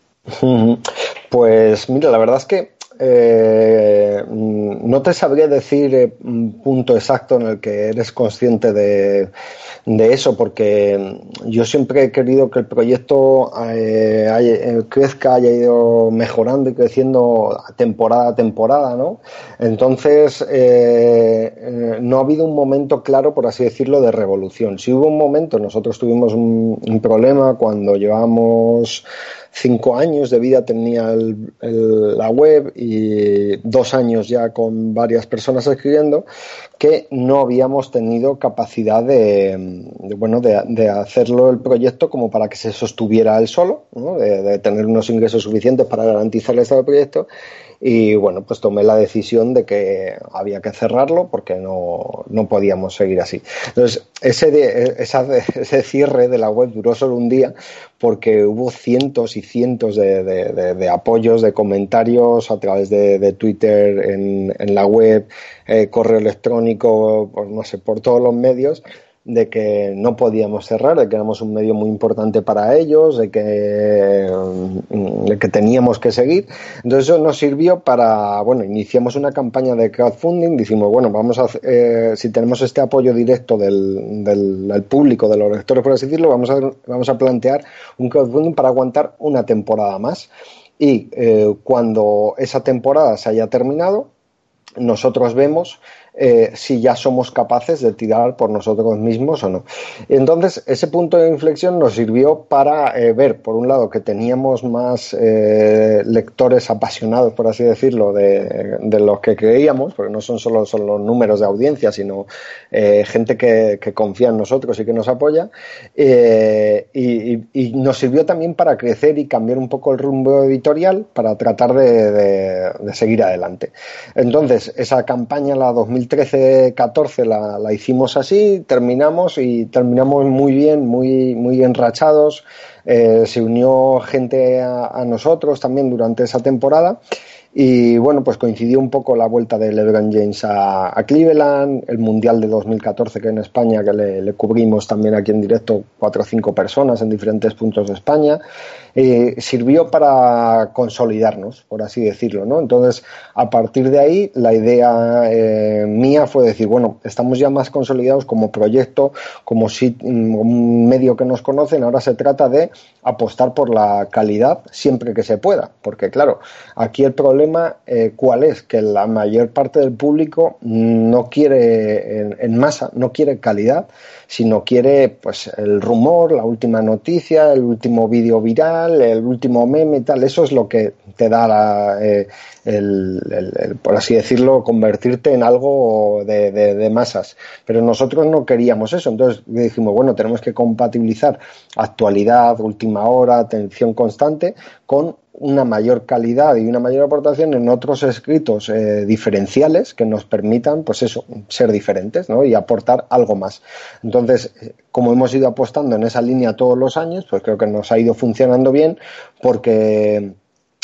Pues mira, la verdad es que eh, no te sabría decir eh, un punto exacto en el que eres consciente de, eso, porque yo siempre he querido que el proyecto eh, crezca, haya ido mejorando y creciendo temporada a temporada, ¿no? Entonces, no ha habido un momento claro, por así decirlo, de revolución. Si hubo un momento, nosotros tuvimos un problema cuando llevamos cinco años de vida tenía la web y dos años ya con varias personas escribiendo, que no habíamos tenido capacidad de, bueno, de, hacerlo el proyecto como para que se sostuviera él solo, de, tener unos ingresos suficientes para garantizar el estado del proyecto y bueno, pues tomé la decisión de que había que cerrarlo porque no, no podíamos seguir así. Entonces, ese, de, ese cierre de la web duró solo un día porque hubo cientos y cientos de, de, apoyos, de comentarios a través de, Twitter, en, en la web, eh, correo electrónico, por, no sé, por todos los medios de que no podíamos cerrar, de que éramos un medio muy importante para ellos, de que, mm, de que teníamos que seguir. Entonces eso nos sirvió para, bueno, iniciamos una campaña de crowdfunding, decimos, bueno, vamos a, eh, si tenemos este apoyo directo del, del, público, de los lectores, por así decirlo, vamos a, vamos a plantear un crowdfunding para aguantar una temporada más. Y eh, cuando esa temporada se haya terminado, nosotros vemos eh, si ya somos capaces de tirar por nosotros mismos o no. Entonces, ese punto de inflexión nos sirvió para eh, ver, por un lado, que teníamos más eh, lectores apasionados, por así decirlo, de, los que creíamos, porque no son solo son los números de audiencia, sino gente que, confía en nosotros y que nos apoya. Y, nos sirvió también para crecer y cambiar un poco el rumbo editorial para tratar de, de seguir adelante. Entonces, esa campaña, la 2000 2013-14 la, la, hicimos así, terminamos y terminamos muy bien, muy, muy enrachados. Eh, se unió gente a, nosotros también durante esa temporada. Y bueno, pues coincidió un poco la vuelta de LeBron James a, Cleveland, el Mundial de 2014 que en España, que le, le, cubrimos también aquí en directo cuatro o cinco personas en diferentes puntos de España. Eh, sirvió para consolidarnos, por así decirlo, ¿no? Entonces, a partir de ahí, la idea eh, mía fue decir, bueno, estamos ya más consolidados como proyecto, como si, mm, un medio que nos conocen, ahora se trata de apostar por la calidad siempre que se pueda, porque claro, aquí el problema problema, eh, ¿cuál es? Que la mayor parte del público no quiere en, masa, no quiere calidad, sino quiere pues el rumor, la última noticia, el último vídeo viral, el último meme y tal. Eso es lo que te da eh, el, por así decirlo, convertirte en algo de, de, masas. Pero nosotros no queríamos eso. Entonces dijimos, bueno, tenemos que compatibilizar actualidad, última hora, atención constante con una mayor calidad y una mayor aportación en otros escritos eh, diferenciales que nos permitan, pues eso, ser diferentes ¿no? y aportar algo más. Entonces, como hemos ido apostando en esa línea todos los años, pues creo que nos ha ido funcionando bien porque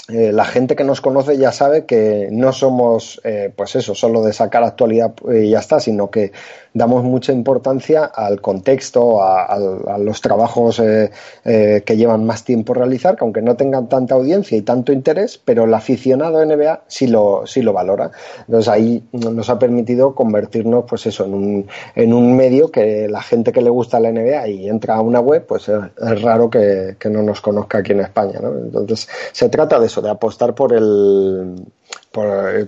eh, la gente que nos conoce ya sabe que no somos, eh, pues eso, solo de sacar actualidad y ya está, sino que damos mucha importancia al contexto, a, los trabajos eh, que llevan más tiempo realizar, que aunque no tengan tanta audiencia y tanto interés, pero el aficionado NBA sí lo, sí lo valora. Entonces ahí nos ha permitido convertirnos, pues eso, en un, en un medio que la gente que le gusta la NBA y entra a una web, pues es, raro que, que, no nos conozca aquí en España. ¿no? Entonces se trata de eso de apostar por el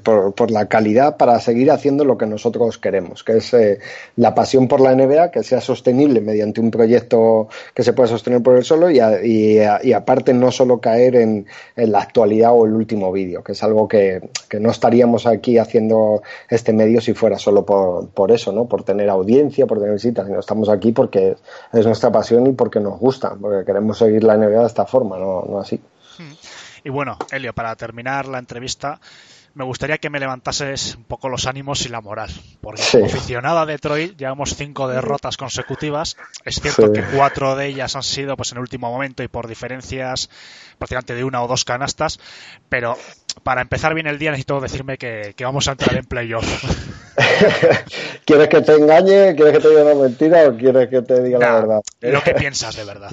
por, por, la calidad para seguir haciendo lo que nosotros queremos, que es eh, la pasión por la NBA, que sea sostenible mediante un proyecto que se pueda sostener por él solo y, y, aparte no solo caer en, en, la actualidad o el último vídeo, que es algo que, que, no estaríamos aquí haciendo este medio si fuera solo por, por eso, ¿no? por tener audiencia, por tener visitas, sino estamos aquí porque es nuestra pasión y porque nos gusta, porque queremos seguir la NBA de esta forma, no, no así. Y bueno, Elio, para terminar la entrevista, me gustaría que me levantases un poco los ánimos y la moral. Porque como aficionado a Detroit llevamos cinco derrotas consecutivas. Es cierto que cuatro de ellas han sido pues en el último momento y por diferencias prácticamente de una o dos canastas. Pero para empezar bien el día necesito decirme que, vamos a entrar en playoff. ¿Quieres que te engañe? ¿Quieres que te diga una mentira o quieres que te diga la verdad? Lo que piensas de verdad.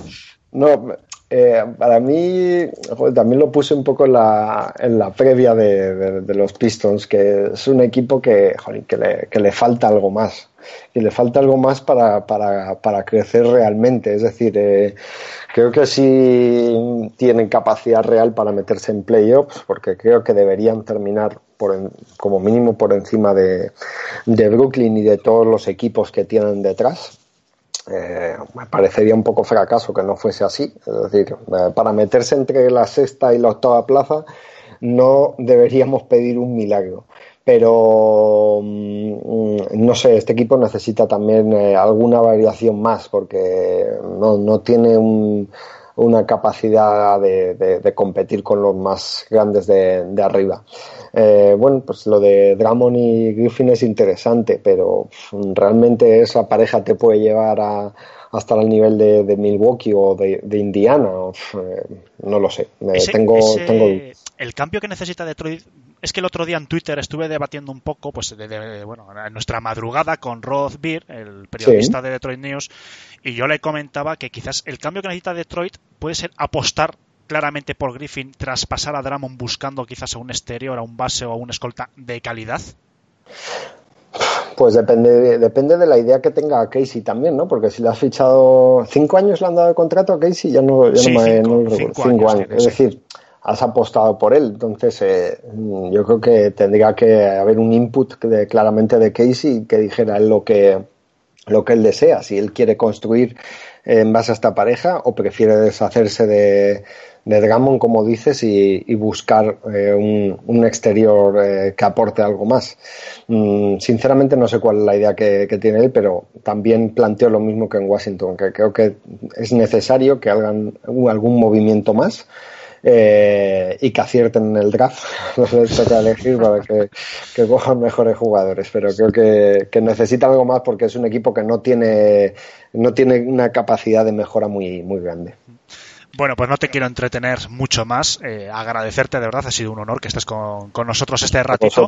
No, eh, para mí, también lo puse un poco en la, en la previa de, los Pistons, que es un equipo que, que, le, falta algo más. Y le falta algo más para, para, para crecer realmente. Es decir, eh, creo que sí tienen capacidad real para meterse en playoffs, porque creo que deberían terminar por como mínimo por encima de, de Brooklyn y de todos los equipos que tienen detrás eh, me parecería un poco fracaso que no fuese así. Es decir, eh, para meterse entre la sexta y la octava plaza no deberíamos pedir un milagro. Pero mm, no sé, este equipo necesita también eh, alguna variación más porque no, no tiene un, una capacidad de, competir con los más grandes de, de arriba. Eh, bueno, pues lo de Drummond y Griffin es interesante, pero realmente esa pareja te puede llevar a, hasta el nivel de, de Milwaukee o de, Indiana. Eh, no lo sé. tengo, tengo... El cambio que necesita Detroit es que el otro día en Twitter estuve debatiendo un poco, pues, de, bueno, en nuestra madrugada con Roth Beer, el periodista de Detroit News, y yo le comentaba que quizás el cambio que necesita Detroit puede ser apostar claramente por Griffin tras pasar a Drummond buscando quizás a un exterior, a un base o a un escolta de calidad? Pues depende, depende de la idea que tenga Casey también, ¿no? Porque si le has fichado cinco años le han dado el contrato a Casey, ya no, ya no me cinco, cinco, años. es decir, has apostado por él. Entonces, eh, yo creo que tendría que haber un input de, claramente de Casey que dijera lo que, lo que él desea. Si él quiere construir en base a esta pareja o prefiere deshacerse de, de Drummond, como dices, y, buscar eh, un, un, exterior eh, que aporte algo más. Mm, sinceramente no sé cuál es la idea que, tiene él, pero también planteo lo mismo que en Washington, que creo que es necesario que hagan algún movimiento más. Eh, y que acierten en el draft, no se les toca elegir para que, que, cojan mejores jugadores, pero creo que, que necesita algo más porque es un equipo que no tiene, no tiene una capacidad de mejora muy, muy grande. Bueno, pues no te quiero entretener mucho más. Eh, agradecerte, de verdad, ha sido un honor que estés con, nosotros este ratito.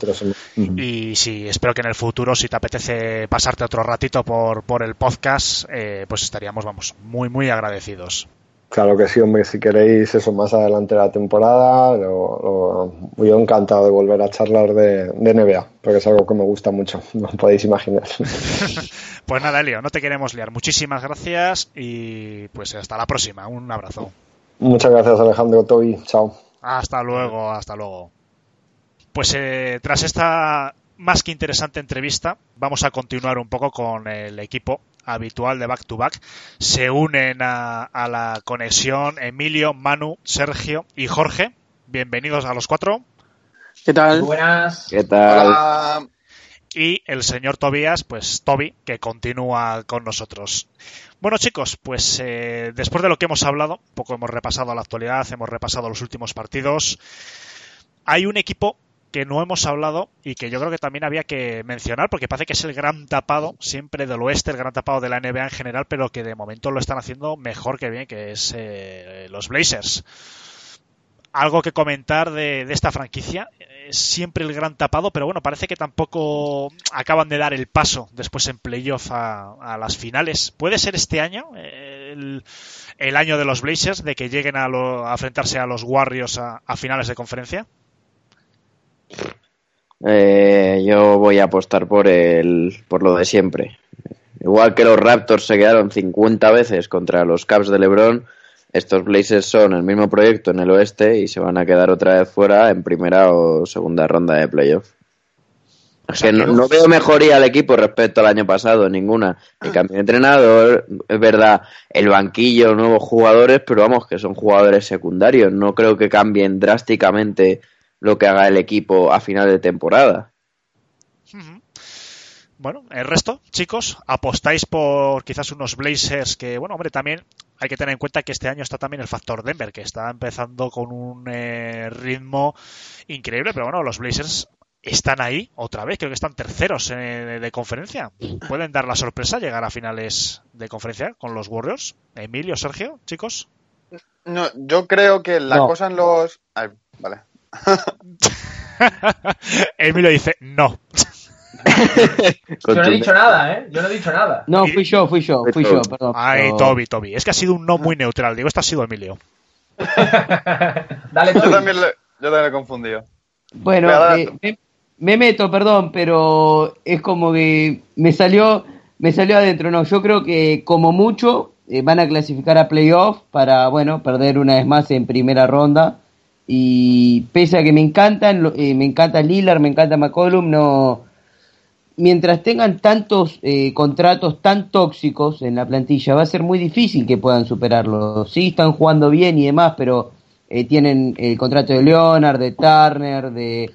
Y sí, espero que en el futuro, si te apetece pasarte otro ratito por, por el podcast, eh, pues estaríamos, vamos, muy, muy agradecidos. Claro que sí, hombre, si queréis eso más adelante de la temporada, lo, yo encantado de volver a charlar de, de, NBA, porque es algo que me gusta mucho, no podéis imaginar. pues nada, Elio, no te queremos liar. Muchísimas gracias y pues hasta la próxima. Un abrazo. Muchas gracias, Alejandro Toby. Chao. Hasta luego, hasta luego. pues eh, tras esta más que interesante entrevista, vamos a continuar un poco con el equipo habitual de Back to Back. Se unen a, la conexión Emilio, Manu, Sergio y Jorge. Bienvenidos a los cuatro. ¿Qué tal? Buenas. ¿Qué tal? Y el señor Tobías, pues Toby, que continúa con nosotros. Bueno chicos, pues eh, después de lo que hemos hablado, un poco hemos repasado la actualidad, hemos repasado los últimos partidos, hay un equipo que no hemos hablado y que yo creo que también había que mencionar porque parece que es el gran tapado siempre del oeste, el gran tapado de la NBA en general, pero que de momento lo están haciendo mejor que bien, que es eh, los Blazers. Algo que comentar de, esta franquicia, es siempre el gran tapado, pero bueno, parece que tampoco acaban de dar el paso después en playoff a, las finales. ¿Puede ser este año el, año de los Blazers, de que lleguen a, enfrentarse a los Warriors a finales de conferencia? Eh, yo voy a apostar por el por lo de siempre. Igual que los Raptors se quedaron 50 veces contra los Cavs de LeBron, estos Blazers son el mismo proyecto en el oeste y se van a quedar otra vez fuera en primera o segunda ronda de playoff. que no, veo mejoría al equipo respecto al año pasado, ninguna. El cambio de entrenador, es verdad, el banquillo, nuevos jugadores, pero vamos, que son jugadores secundarios. No creo que cambien drásticamente lo que haga el equipo a final de temporada. Bueno, el resto, chicos, apostáis por quizás unos Blazers que, bueno, hombre, también hay que tener en cuenta que este año está también el factor Denver, que está empezando con un eh, ritmo increíble, pero bueno, los Blazers están ahí otra vez, creo que están terceros eh, de conferencia. ¿Pueden dar la sorpresa, llegar a finales de conferencia con los Warriors? Emilio, Sergio, chicos. No, yo creo que la cosa en los... vale. Emilio dice no. yo no he dicho nada, ¿eh? Yo no he dicho nada. No, fui yo, fui yo, fui yo, perdón. Ay, Toby, Toby. Es que ha sido un no muy neutral. Digo, esto ha sido Emilio. Dale, Yo también, le, yo también he confundido. Bueno, eh, me, meto, perdón, pero es como que me salió, me salió adentro. No, yo creo que como mucho eh, van a clasificar a playoff para, bueno, perder una vez más en primera ronda y pese a que me encantan, eh, me encanta Lillard, me encanta McCollum, no. Mientras tengan tantos eh, contratos tan tóxicos en la plantilla, va a ser muy difícil que puedan superarlo. Sí, están jugando bien y demás, pero eh, tienen el contrato de Leonard, de Turner, de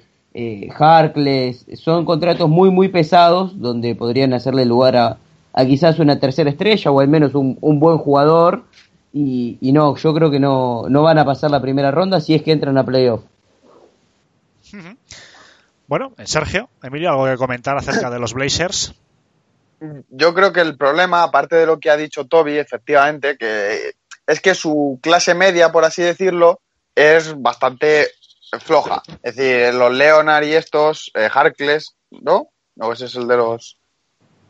Harkless. Son contratos muy, muy pesados donde podrían hacerle lugar a, a quizás una tercera estrella o al menos un, un buen jugador y, no, yo creo que no, no van a pasar la primera ronda si es que entran a playoff. Bueno, Sergio, Emilio, ¿algo que comentar acerca de los Blazers? Yo creo que el problema, aparte de lo que ha dicho Toby, efectivamente, que es que su clase media, por así decirlo, es bastante floja. Es decir, los Leonard y estos, eh, Harkles, ¿no? No, ese es el de los.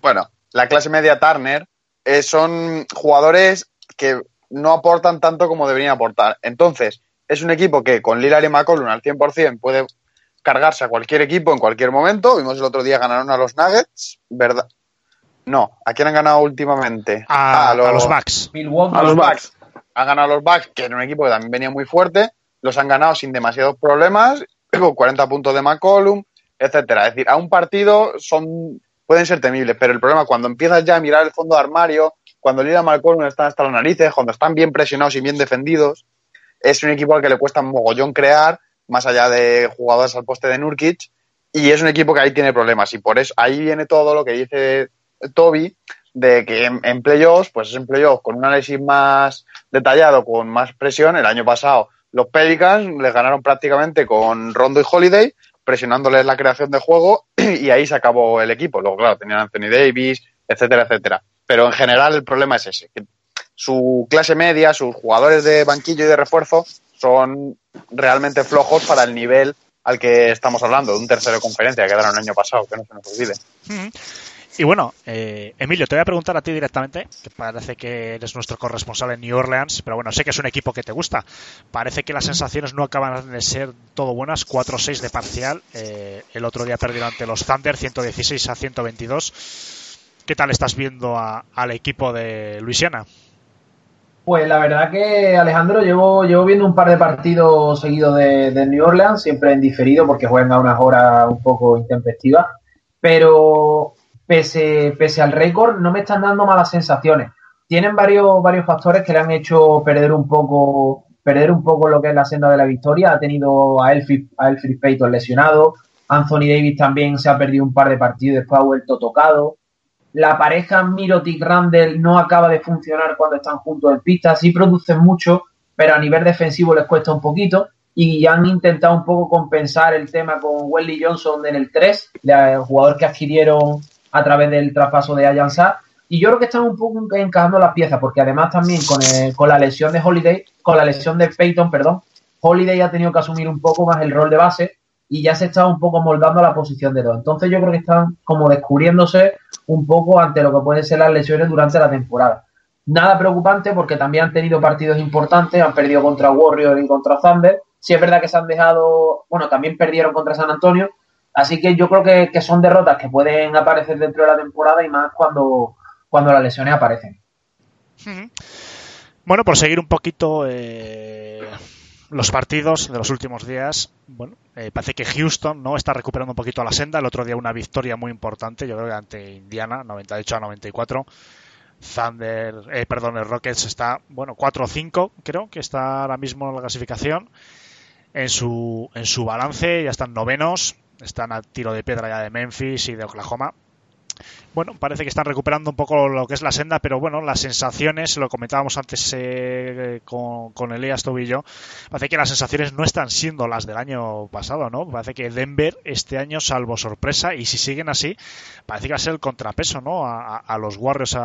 Bueno, la clase media Turner eh, son jugadores que no aportan tanto como deberían aportar. Entonces, es un equipo que con Lillard y McCollum al 100% puede cargarse a cualquier equipo en cualquier momento. Vimos el otro día ganaron a los Nuggets, ¿verdad? No, ¿a quién han ganado últimamente? A, los, Bucks. A los Bucks. Han ganado a los Bucks, que era un equipo que también venía muy fuerte. Los han ganado sin demasiados problemas, con 40 puntos de McCollum, etcétera. Es decir, a un partido son pueden ser temibles, pero el problema cuando empiezas ya a mirar el fondo de armario, cuando Lila Malcolm está hasta las narices, cuando están bien presionados y bien defendidos, es un equipo al que le cuesta mogollón crear, más allá de jugadores al poste de Nurkic, y es un equipo que ahí tiene problemas. Y por eso ahí viene todo lo que dice Toby, de que en, playoffs, pues es en playoffs con un análisis más detallado, con más presión. El año pasado los Pelicans les ganaron prácticamente con Rondo y Holiday, presionándoles la creación de juego, y ahí se acabó el equipo. Luego, claro, tenían Anthony Davis, etcétera, etcétera. Pero en general el problema es ese, que su clase media, sus jugadores de banquillo y de refuerzo son realmente flojos para el nivel al que estamos hablando, de un tercero de conferencia que quedaron el año pasado, que no se nos olvide. Y bueno, eh, Emilio, te voy a preguntar a ti directamente, que parece que eres nuestro corresponsal en New Orleans, pero bueno, sé que es un equipo que te gusta. Parece que las sensaciones no acaban de ser todo buenas, 4-6 de parcial. Eh, el otro día perdieron ante los Thunder, 116 a 122. ¿Qué tal estás viendo al equipo de Luisiana? Pues la verdad que Alejandro, llevo, llevo viendo un par de partidos seguidos de, New Orleans, siempre en diferido porque juegan a unas horas un poco intempestivas, pero pese, pese al récord no me están dando malas sensaciones. Tienen varios, varios factores que le han hecho perder un poco perder un poco lo que es la senda de la victoria. Ha tenido a Elfrid, a Elfrid Payton lesionado, Anthony Davis también se ha perdido un par de partidos, después ha vuelto tocado la pareja Mirotic Randall no acaba de funcionar cuando están juntos en pista, sí producen mucho, pero a nivel defensivo les cuesta un poquito. Y han intentado un poco compensar el tema con Wesley Johnson en el 3, el jugador que adquirieron a través del traspaso de Ayan Y yo creo que están un poco encajando las piezas, porque además también con, con la lesión de Holiday, con la lesión de Peyton, perdón, Holiday ha tenido que asumir un poco más el rol de base y ya se está un poco moldando la posición de dos. Entonces yo creo que están como descubriéndose un poco ante lo que pueden ser las lesiones durante la temporada. Nada preocupante porque también han tenido partidos importantes, han perdido contra Warriors y contra Thunder. Sí es verdad que se han dejado, bueno, también perdieron contra San Antonio, así que yo creo que, son derrotas que pueden aparecer dentro de la temporada y más cuando, cuando las lesiones aparecen. Bueno, por seguir un poquito eh, los partidos de los últimos días, bueno, eh, parece que Houston no está recuperando un poquito la senda. El otro día una victoria muy importante, yo creo que ante Indiana, 98 a 94. Thunder, eh, perdón, el Rockets está, bueno, 4-5, creo que está ahora mismo en la clasificación. En su, en su balance ya están novenos, están a tiro de piedra ya de Memphis y de Oklahoma bueno, parece que están recuperando un poco lo que es la senda, pero bueno, las sensaciones, lo comentábamos antes eh, con, con Elías Tobillo, parece que las sensaciones no están siendo las del año pasado, ¿no? Parece que Denver este año, salvo sorpresa, y si siguen así, parece que va a ser el contrapeso, ¿no? A, los Warriors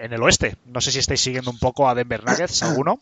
en el oeste. No sé si estáis siguiendo un poco a Denver Nuggets, ¿alguno?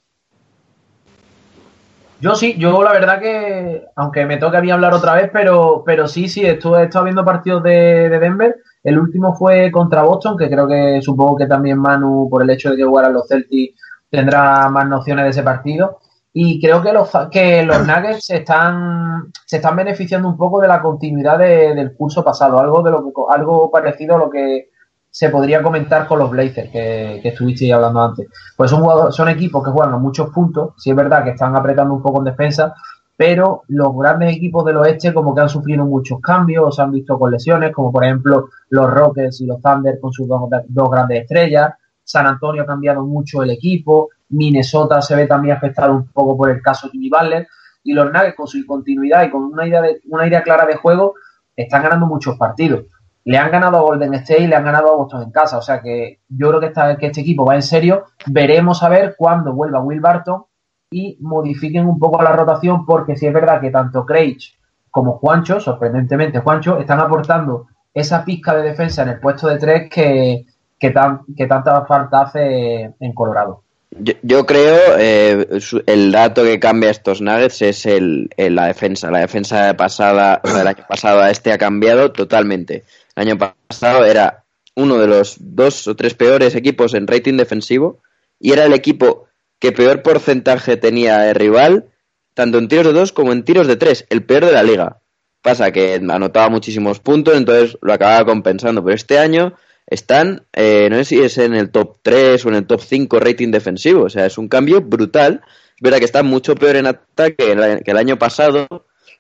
Yo sí, yo la verdad que, aunque me toque a mí hablar otra vez, pero, pero sí, sí, estuve, estado viendo partidos de Denver el último fue contra Boston, que creo que supongo que también Manu, por el hecho de que jugaran los Celtics, tendrá más nociones de ese partido. Y creo que los, que los Nuggets se están, se están beneficiando un poco de la continuidad del curso pasado, algo, de lo algo parecido a lo que se podría comentar con los Blazers, que, que estuviste hablando antes. Pues son, son equipos que juegan a muchos puntos, si es verdad que están apretando un poco en defensa, pero los grandes equipos del oeste como que han sufrido muchos cambios, se han visto con lesiones, como por ejemplo los Rockets y los Thunder con sus dos, grandes estrellas, San Antonio ha cambiado mucho el equipo, Minnesota se ve también afectado un poco por el caso Jimmy Butler, y los Nuggets con su continuidad y con una idea, de, una idea clara de juego están ganando muchos partidos. Le han ganado a Golden State y le han ganado a Boston en casa, o sea que yo creo que, esta, que este equipo va en serio. Veremos a ver cuándo vuelva Will Barton y modifiquen un poco la rotación porque si es verdad que tanto Craig como Juancho, sorprendentemente Juancho, están aportando esa pizca de defensa en el puesto de tres que, que, tanta falta hace en Colorado. Yo, creo eh, el dato que cambia estos Nuggets es el, la defensa. La defensa pasada, o del año pasado a este ha cambiado totalmente. El año pasado era uno de los dos o tres peores equipos en rating defensivo y era el equipo que peor porcentaje tenía el rival, tanto en tiros de dos como en tiros de tres, el peor de la liga. Pasa que anotaba muchísimos puntos, entonces lo acababa compensando. Pero este año están, eh, no sé si es en el top 3 o en el top 5 rating defensivo. O sea, es un cambio brutal. Es verdad que está mucho peor en ataque que el año pasado.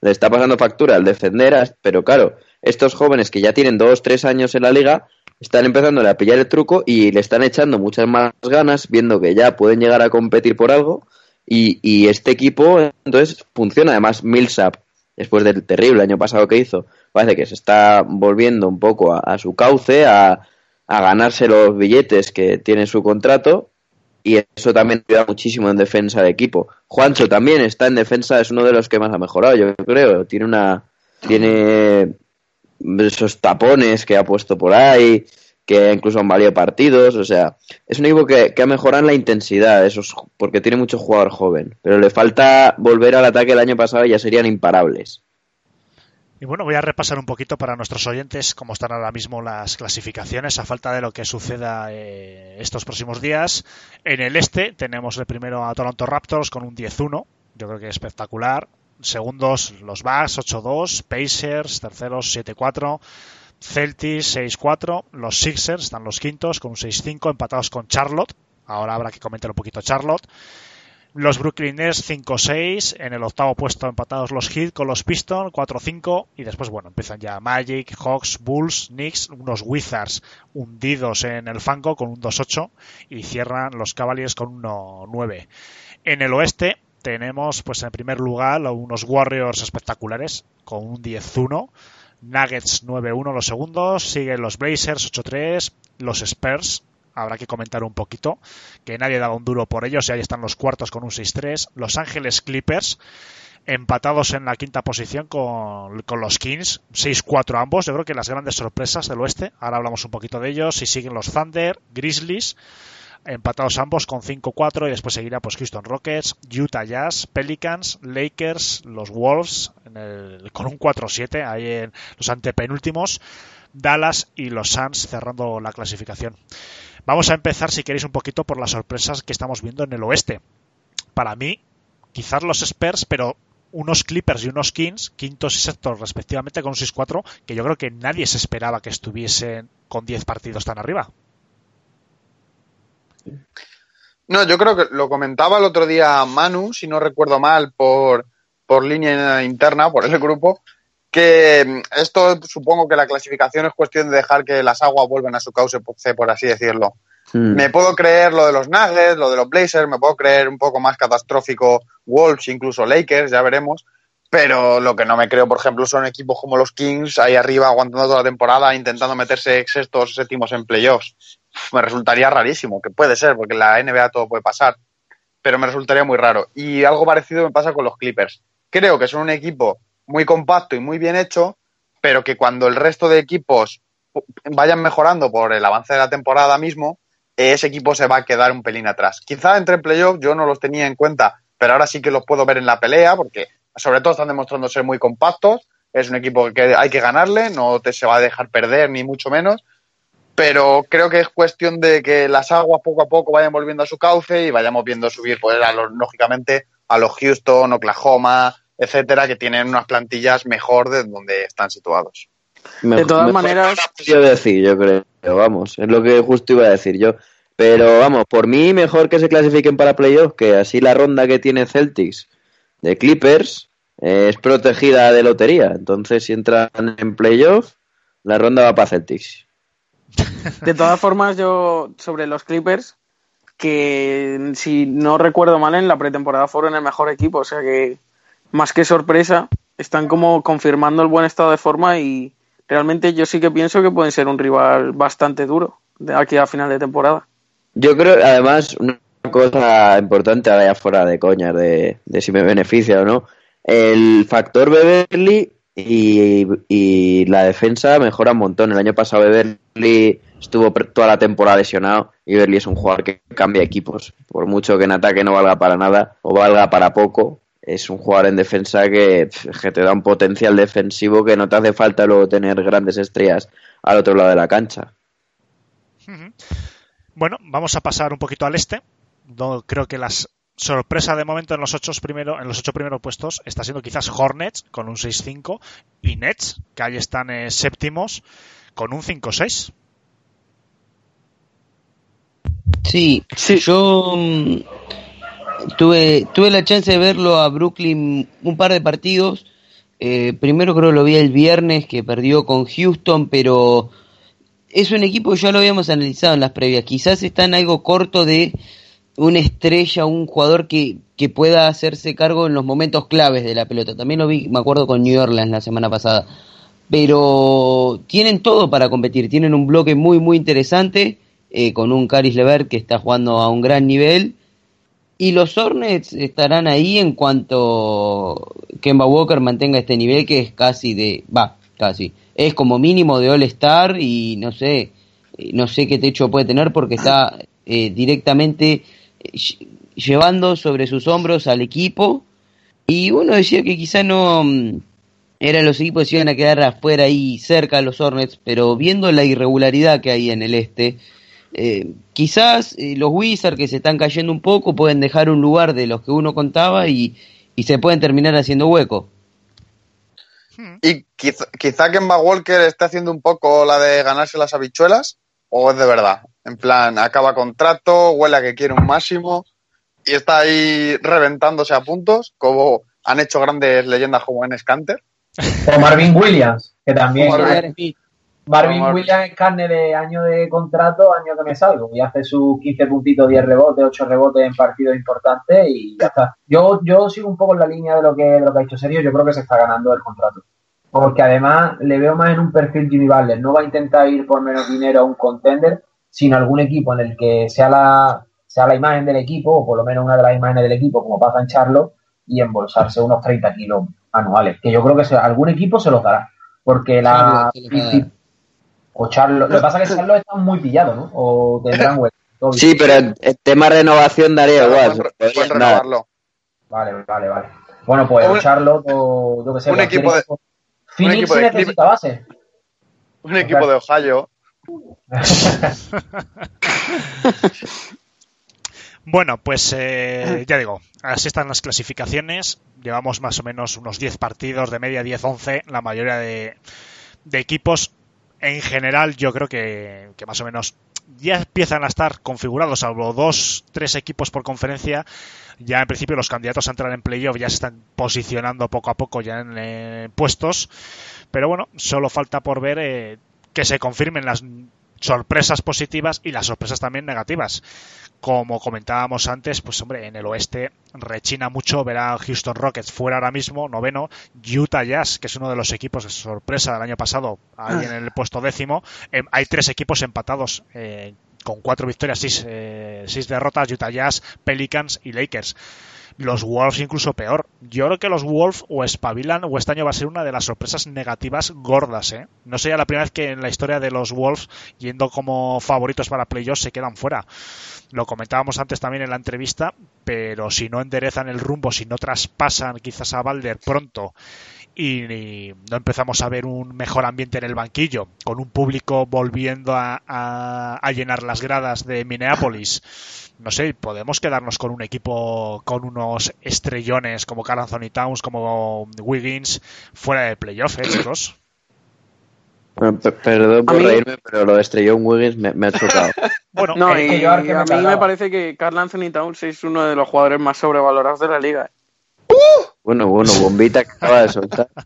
Le está pasando factura al defender, pero claro, estos jóvenes que ya tienen 2, 3 años en la liga, están empezando a pillar el truco y le están echando muchas más ganas, viendo que ya pueden llegar a competir por algo. Y, este equipo, entonces, funciona. Además, Millsap, después del terrible año pasado que hizo, parece que se está volviendo un poco a, su cauce, a, a, ganarse los billetes que tiene su contrato. Y eso también ayuda muchísimo en defensa de equipo. Juancho también está en defensa, es uno de los que más ha mejorado, yo creo. Tiene una. Tiene esos tapones que ha puesto por ahí, que incluso han valido partidos, o sea, es un equipo que, ha mejorado en la intensidad, esos, porque tiene mucho jugador joven, pero le falta volver al ataque el año pasado y ya serían imparables. Y bueno, voy a repasar un poquito para nuestros oyentes cómo están ahora mismo las clasificaciones a falta de lo que suceda eh, estos próximos días. En el este tenemos el primero a Toronto Raptors con un 10-1, yo creo que es espectacular. Segundos los Bucks 8-2, Pacers terceros 7-4, Celtics 6-4, los Sixers están los quintos con un 6-5 empatados con Charlotte Ahora habrá que comentar un poquito Charlotte. Los Brooklyn Nets 5-6, en el octavo puesto empatados los Heat con los Pistons 4-5 y después bueno, empiezan ya Magic, Hawks, Bulls, Knicks, unos Wizards hundidos en el fango con un 2-8 y cierran los Cavaliers con un 9. En el oeste tenemos pues en primer lugar unos Warriors espectaculares con un 10-1, Nuggets 9-1 los segundos, siguen los Blazers 8-3, los Spurs habrá que comentar un poquito, que nadie daba un duro por ellos y ahí están los cuartos con un 6-3. Los Ángeles Clippers empatados en la quinta posición con, los Kings, 6-4 ambos, yo creo que las grandes sorpresas del oeste, ahora hablamos un poquito de ellos, y siguen los Thunder, Grizzlies, empatados ambos con 5-4 y después seguirá pues Houston Rockets, Utah Jazz, Pelicans, Lakers, los Wolves con un 4-7 ahí en los antepenúltimos, Dallas y los Suns cerrando la clasificación. Vamos a empezar, si queréis, un poquito por las sorpresas que estamos viendo en el oeste. Para mí, quizás los Spurs, pero unos Clippers y unos Kings, quintos y sextos respectivamente, con un 6-4, que yo creo que nadie se esperaba que estuviesen con 10 partidos tan arriba. No, yo creo que lo comentaba el otro día Manu, si no recuerdo mal, por, por línea interna, por el grupo, que mm, esto supongo que la clasificación es cuestión de dejar que las aguas vuelvan a su cauce, por así decirlo. Hmm. Me puedo creer lo de los Nuggets, lo de los Blazers, me puedo creer un poco más catastrófico Wolves, incluso Lakers, ya veremos. Pero lo que no me creo, por ejemplo, son equipos como los Kings ahí arriba aguantando toda la temporada, intentando meterse sextos, séptimos en playoffs. Me resultaría rarísimo, que puede ser, porque en la NBA todo puede pasar. Pero me resultaría muy raro. Y algo parecido me pasa con los Clippers. Creo que son un equipo muy compacto y muy bien hecho, pero que cuando el resto de equipos vayan mejorando por el avance de la temporada mismo, ese equipo se va a quedar un pelín atrás. Quizá entre en playoff yo no los tenía en cuenta, pero ahora sí que los puedo ver en la pelea, porque sobre todo están demostrando ser muy compactos. Es un equipo que hay que ganarle, no te se va a dejar perder, ni mucho menos. Pero creo que es cuestión de que las aguas poco a poco vayan volviendo a su cauce y vayamos viendo subir, pues, lógicamente, a los Houston, Oklahoma, etcétera, que tienen unas plantillas mejor de donde están situados. de todas maneras. Yo decir, yo creo, vamos, es lo que justo iba a decir yo. Pero vamos, por mí mejor que se clasifiquen para playoffs, que así la ronda que tiene Celtics de Clippers es protegida de lotería. Entonces, si entran en playoffs, la ronda va para Celtics. De todas formas, yo sobre los Clippers, que si no recuerdo mal, en la pretemporada fueron el mejor equipo. O sea que más que sorpresa, están como confirmando el buen estado de forma y realmente yo sí que pienso que pueden ser un rival bastante duro de aquí a final de temporada. Yo creo, además, una cosa importante ahora ya fuera de coñas, de, si me beneficia o no, el factor Beverly y, la defensa mejora un montón. El año pasado Beverly estuvo toda la temporada lesionado y Beverly es un jugador que cambia equipos. Por mucho que en ataque no valga para nada o valga para poco, es un jugador en defensa que, te da un potencial defensivo que no te hace falta luego tener grandes estrellas al otro lado de la cancha. Bueno, vamos a pasar un poquito al este. creo que las sorpresa de momento en los ocho primero, en los ocho primeros puestos está siendo quizás Hornets con un 6-5 y Nets, que ahí están eh, séptimos con un 5-6. Sí, sí, yo mm, tuve, tuve la chance de verlo a Brooklyn un par de partidos. Eh, primero creo que lo vi el viernes que perdió con Houston, pero es un equipo que ya lo habíamos analizado en las previas. Quizás está en algo corto de una estrella, un jugador que, que pueda hacerse cargo en los momentos claves de la pelota. También lo vi, me acuerdo, con New Orleans la semana pasada. Pero tienen todo para competir. Tienen un bloque muy, muy interesante. Eh, con un Caris Levert que está jugando a un gran nivel y los Hornets estarán ahí en cuanto Kemba Walker mantenga este nivel que es casi de, va, casi, es como mínimo de All Star y no sé, no sé qué techo puede tener porque está eh, directamente eh, llevando sobre sus hombros al equipo y uno decía que quizá no mm, eran los equipos que se iban a quedar afuera ahí cerca de los Hornets, pero viendo la irregularidad que hay en el este, eh, quizás eh, los Wizards que se están cayendo un poco pueden dejar un lugar de los que uno contaba y, se pueden terminar haciendo hueco. ¿Y quizá, quizá Kemba Walker esté haciendo un poco la de ganarse las habichuelas? ¿O es de verdad? En plan, acaba contrato, huele a que quiere un máximo y está ahí reventándose a puntos, como han hecho grandes leyendas como en Scanter. O Marvin Williams, que también. Marvin Marvin, Marvin. Williams es carne de año de contrato, año que me salgo. Y hace sus 15 puntitos, 10 rebotes, 8 rebotes en partidos importantes y ya está. Yo, yo sigo un poco en la línea de lo que, de lo que ha hecho Serio. Yo creo que se está ganando el contrato. Porque además le veo más en un perfil Jimmy Butler. No va a intentar ir por menos dinero a un contender, sino algún equipo en el que sea la, sea la imagen del equipo, o por lo menos una de las imágenes del equipo, como pasa en Charlo, y embolsarse unos 30 kilos anuales. Que yo creo que algún equipo se los dará. Porque la. Charlo. O Charlo. Lo que pasa es que Charlo está muy pillado, ¿no? O tendrán hueco. Sí, pero el, tema renovación daría igual. Pueden, renovarlo. Vale, vale, vale. Bueno, pues Un- o Charlotte o yo que sé. un equipo de- Phoenix equipo de necesita base. Un equipo de Ohio. Bueno, pues eh, ya digo, así están las clasificaciones. Llevamos más o menos unos 10 partidos, de media 10-11, la mayoría de, equipos. En general, yo creo que, que más o menos ya empiezan a estar configurados, salvo dos, tres equipos por conferencia. Ya en principio los candidatos a entrar en playoff ya se están posicionando poco a poco ya en eh, puestos. Pero bueno, solo falta por ver eh, que se confirmen las sorpresas positivas y las sorpresas también negativas. Como comentábamos antes, pues hombre, en el oeste rechina mucho ver a Houston Rockets fuera ahora mismo, noveno, Utah Jazz, que es uno de los equipos de sorpresa del año pasado, ahí en el puesto décimo. Eh, hay tres equipos empatados eh, con cuatro victorias, seis, eh, seis derrotas, Utah Jazz, Pelicans y Lakers. Los Wolves incluso peor. Yo creo que los Wolves o espabilan o este año va a ser una de las sorpresas negativas gordas. ¿eh? No sería la primera vez que en la historia de los Wolves, yendo como favoritos para playoffs, se quedan fuera. Lo comentábamos antes también en la entrevista, pero si no enderezan el rumbo, si no traspasan quizás a Balder pronto y, y no empezamos a ver un mejor ambiente en el banquillo, con un público volviendo a, a- a llenar las gradas de Minneapolis, no sé, podemos quedarnos con un equipo con unos estrellones como Carl Anthony Towns, como Wiggins, fuera de playoff, ¿eh, chicos? Perdón por reírme, pero lo de Estrellón Wiggins me, me ha chocado. Bueno, No, eh, y a mí me parece que Carl Anthony Towns es uno de los jugadores más sobrevalorados de la liga. Bueno, bueno, bombita que acaba de soltar.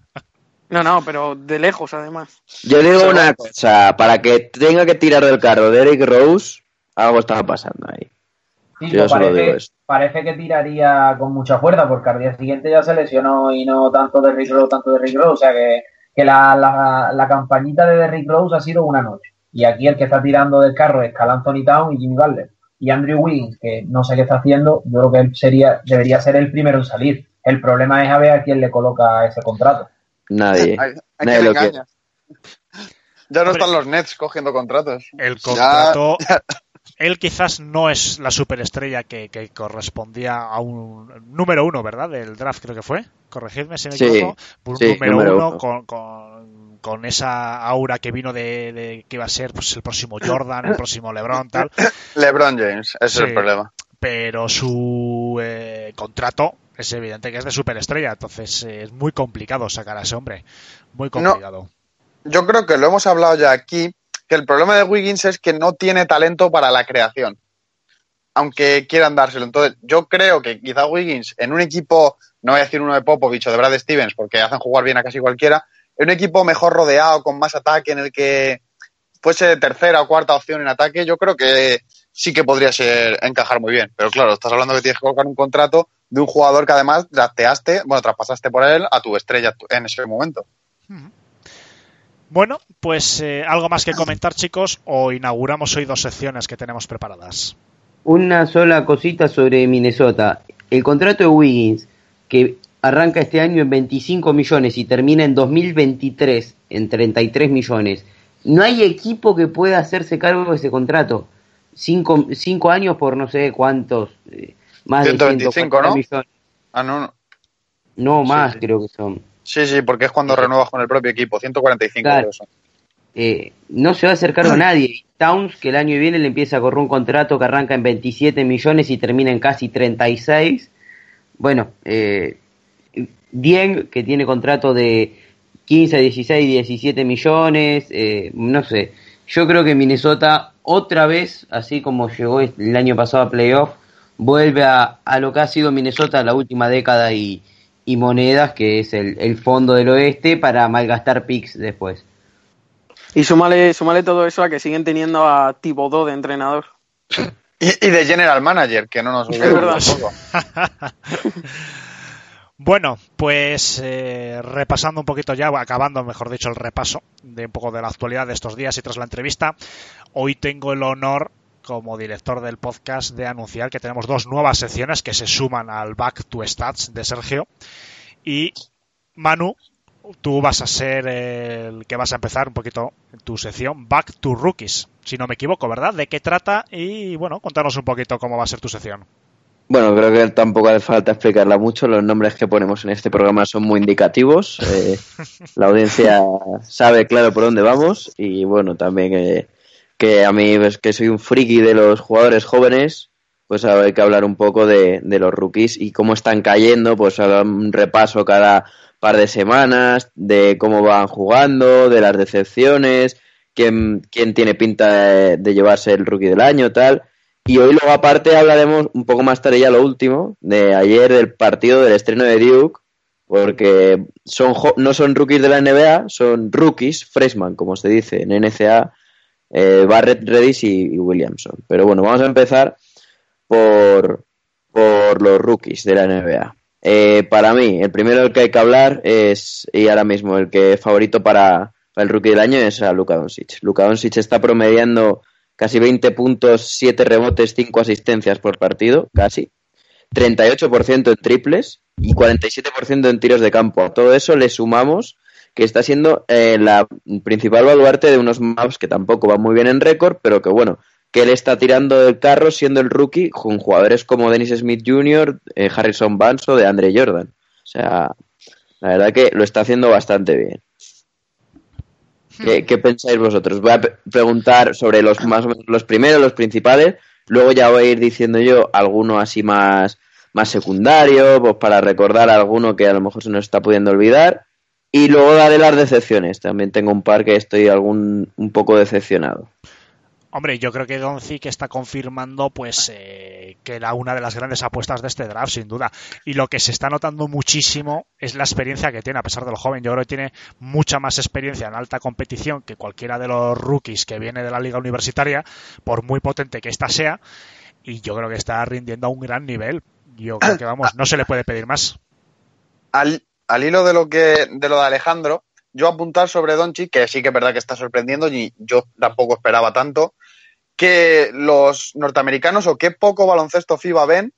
No, no, pero de lejos además. Yo digo una cosa, para que tenga que tirar del carro de Eric Rose, algo estaba pasando ahí. Sí, Yo solo digo parece, eso. parece que tiraría con mucha fuerza, porque al día siguiente ya se lesionó y no tanto de Rick Rose, tanto de Rick Rose. O sea que, que la, la, la campañita de Derrick Rose ha sido una noche. Y aquí el que está tirando del carro es Cal Anthony Town y Jimmy Butler. Y Andrew Wiggins, que no sé qué está haciendo, yo creo que él sería, debería ser el primero en salir. El problema es a ver a quién le coloca ese contrato. Nadie. Hay, hay Nadie que lo engañar. Ya no Hombre. están los Nets cogiendo contratos. el Ya- contrato. Él quizás no es la superestrella que, que correspondía a un número uno, ¿verdad? Del draft creo que fue. Corregidme si me Sí, equivoco. Un sí, número, número uno, uno. Con, con, con esa aura que vino de, de que iba a ser pues, el próximo Jordan, el próximo LeBron, tal. LeBron James, ese Sí. es el problema. Pero su eh, contrato es evidente que es de superestrella. Entonces eh, es muy complicado sacar a ese hombre. Muy complicado. Yo creo que lo hemos hablado ya aquí, que el problema de Wiggins es que no tiene talento para la creación. Aunque quieran dárselo. Entonces, yo creo que quizá Wiggins en un equipo, no voy a decir uno de Popovich o de Brad Stevens, porque hacen jugar bien a casi cualquiera, en un equipo mejor rodeado, con más ataque, en el que fuese tercera o cuarta opción en ataque, yo creo que sí que podría ser encajar muy bien. Pero claro, estás hablando que tienes que colocar un contrato de un jugador que además drafteaste, bueno, traspasaste por él a tu estrella en ese momento. Bueno, pues eh, algo más que comentar, chicos, o inauguramos hoy dos secciones que tenemos preparadas. Una sola cosita sobre Minnesota. El contrato de Wiggins, que arranca este año en 25 millones y termina en 2023 en 33 millones. No hay equipo que pueda hacerse cargo de ese contrato. Cinco, cinco años por no sé cuántos, eh, más 125, de 140 ¿no? millones. Ah, no, no. No, más sí. creo que son. Sí, sí, porque es cuando renuevas con el propio equipo, 145 Claro. Eh, no se va a hacer cargo nadie. Towns, que el año viene le empieza a correr un contrato que arranca en 27 millones y termina en casi 36. Bueno, eh, Dieng, que tiene contrato de 15, 16, 17 millones. eh, no sé. Yo creo que Minnesota otra vez, así como llegó el año pasado a playoff, vuelve a, a lo que ha sido Minnesota la última década y, y monedas, que es el, el fondo del oeste, para malgastar picks después. Y súmale, súmale todo eso a que siguen teniendo a Thibodeau de entrenador. Y, y de general manager, que no nos Es olvidemos. Bueno, pues eh, repasando un poquito ya, acabando, mejor dicho, el repaso de un poco de la actualidad de estos días y tras la entrevista, hoy tengo el honor como director del podcast de anunciar que tenemos dos nuevas secciones que se suman al Back to Stats de Sergio. Y Manu, tú vas a ser el que vas a empezar un poquito tu sección Back to Rookies, si no me equivoco, ¿verdad? ¿De qué trata? Y bueno, contanos un poquito cómo va a ser tu sección. Bueno, creo que tampoco hace falta explicarla mucho. Los nombres que ponemos en este programa son muy indicativos. Eh, la audiencia sabe claro por dónde vamos. Y bueno, también eh, que a mí, pues, que soy un friki de los jugadores jóvenes, pues hay que hablar un poco de, de los rookies y cómo están cayendo. Pues haga un repaso cada par de semanas de cómo van jugando, de las decepciones, quién, quién tiene pinta de, de llevarse el rookie del año, tal. Y hoy luego aparte hablaremos un poco más tarde ya lo último, de ayer del partido del estreno de Duke, porque son no son rookies de la NBA, son rookies, freshman, como se dice en NCA, eh, Barrett, Redis y, Williamson. Pero bueno, vamos a empezar por, por los rookies de la NBA. Eh, para mí, el primero del que hay que hablar es, y ahora mismo el que es favorito para, para el rookie del año es a Luka Doncic. Luka Doncic está promediando casi 20 puntos, 7 rebotes, 5 asistencias por partido, casi. 38% en triples y 47% en tiros de campo. A todo eso le sumamos que está siendo eh, la principal baluarte de unos maps que tampoco van muy bien en récord, pero que bueno, que él está tirando del carro siendo el rookie con jugadores como Dennis Smith Jr., eh, Harrison Barnes o de Andre Jordan. O sea, la verdad que lo está haciendo bastante bien. ¿Qué, pensáis vosotros? Voy a preguntar sobre los más o menos los primeros, los principales, luego ya voy a ir diciendo yo alguno así más, más secundario, pues para recordar alguno que a lo mejor se nos está pudiendo olvidar. Y luego daré las decepciones. También tengo un par que estoy algún un poco decepcionado. Hombre, yo creo que Doncic está confirmando pues eh, que era una de las grandes apuestas de este draft, sin duda. Y lo que se está notando muchísimo es la experiencia que tiene, a pesar de lo joven. Yo creo que tiene mucha más experiencia en alta competición que cualquiera de los rookies que viene de la liga universitaria, por muy potente que ésta sea. Y yo creo que está rindiendo a un gran nivel. Yo creo que, vamos, no se le puede pedir más. al, al hilo de lo que de lo de Alejandro, yo apuntar sobre Donchi, que sí que es verdad que está sorprendiendo y yo tampoco esperaba tanto, que los norteamericanos o qué poco baloncesto FIBA ven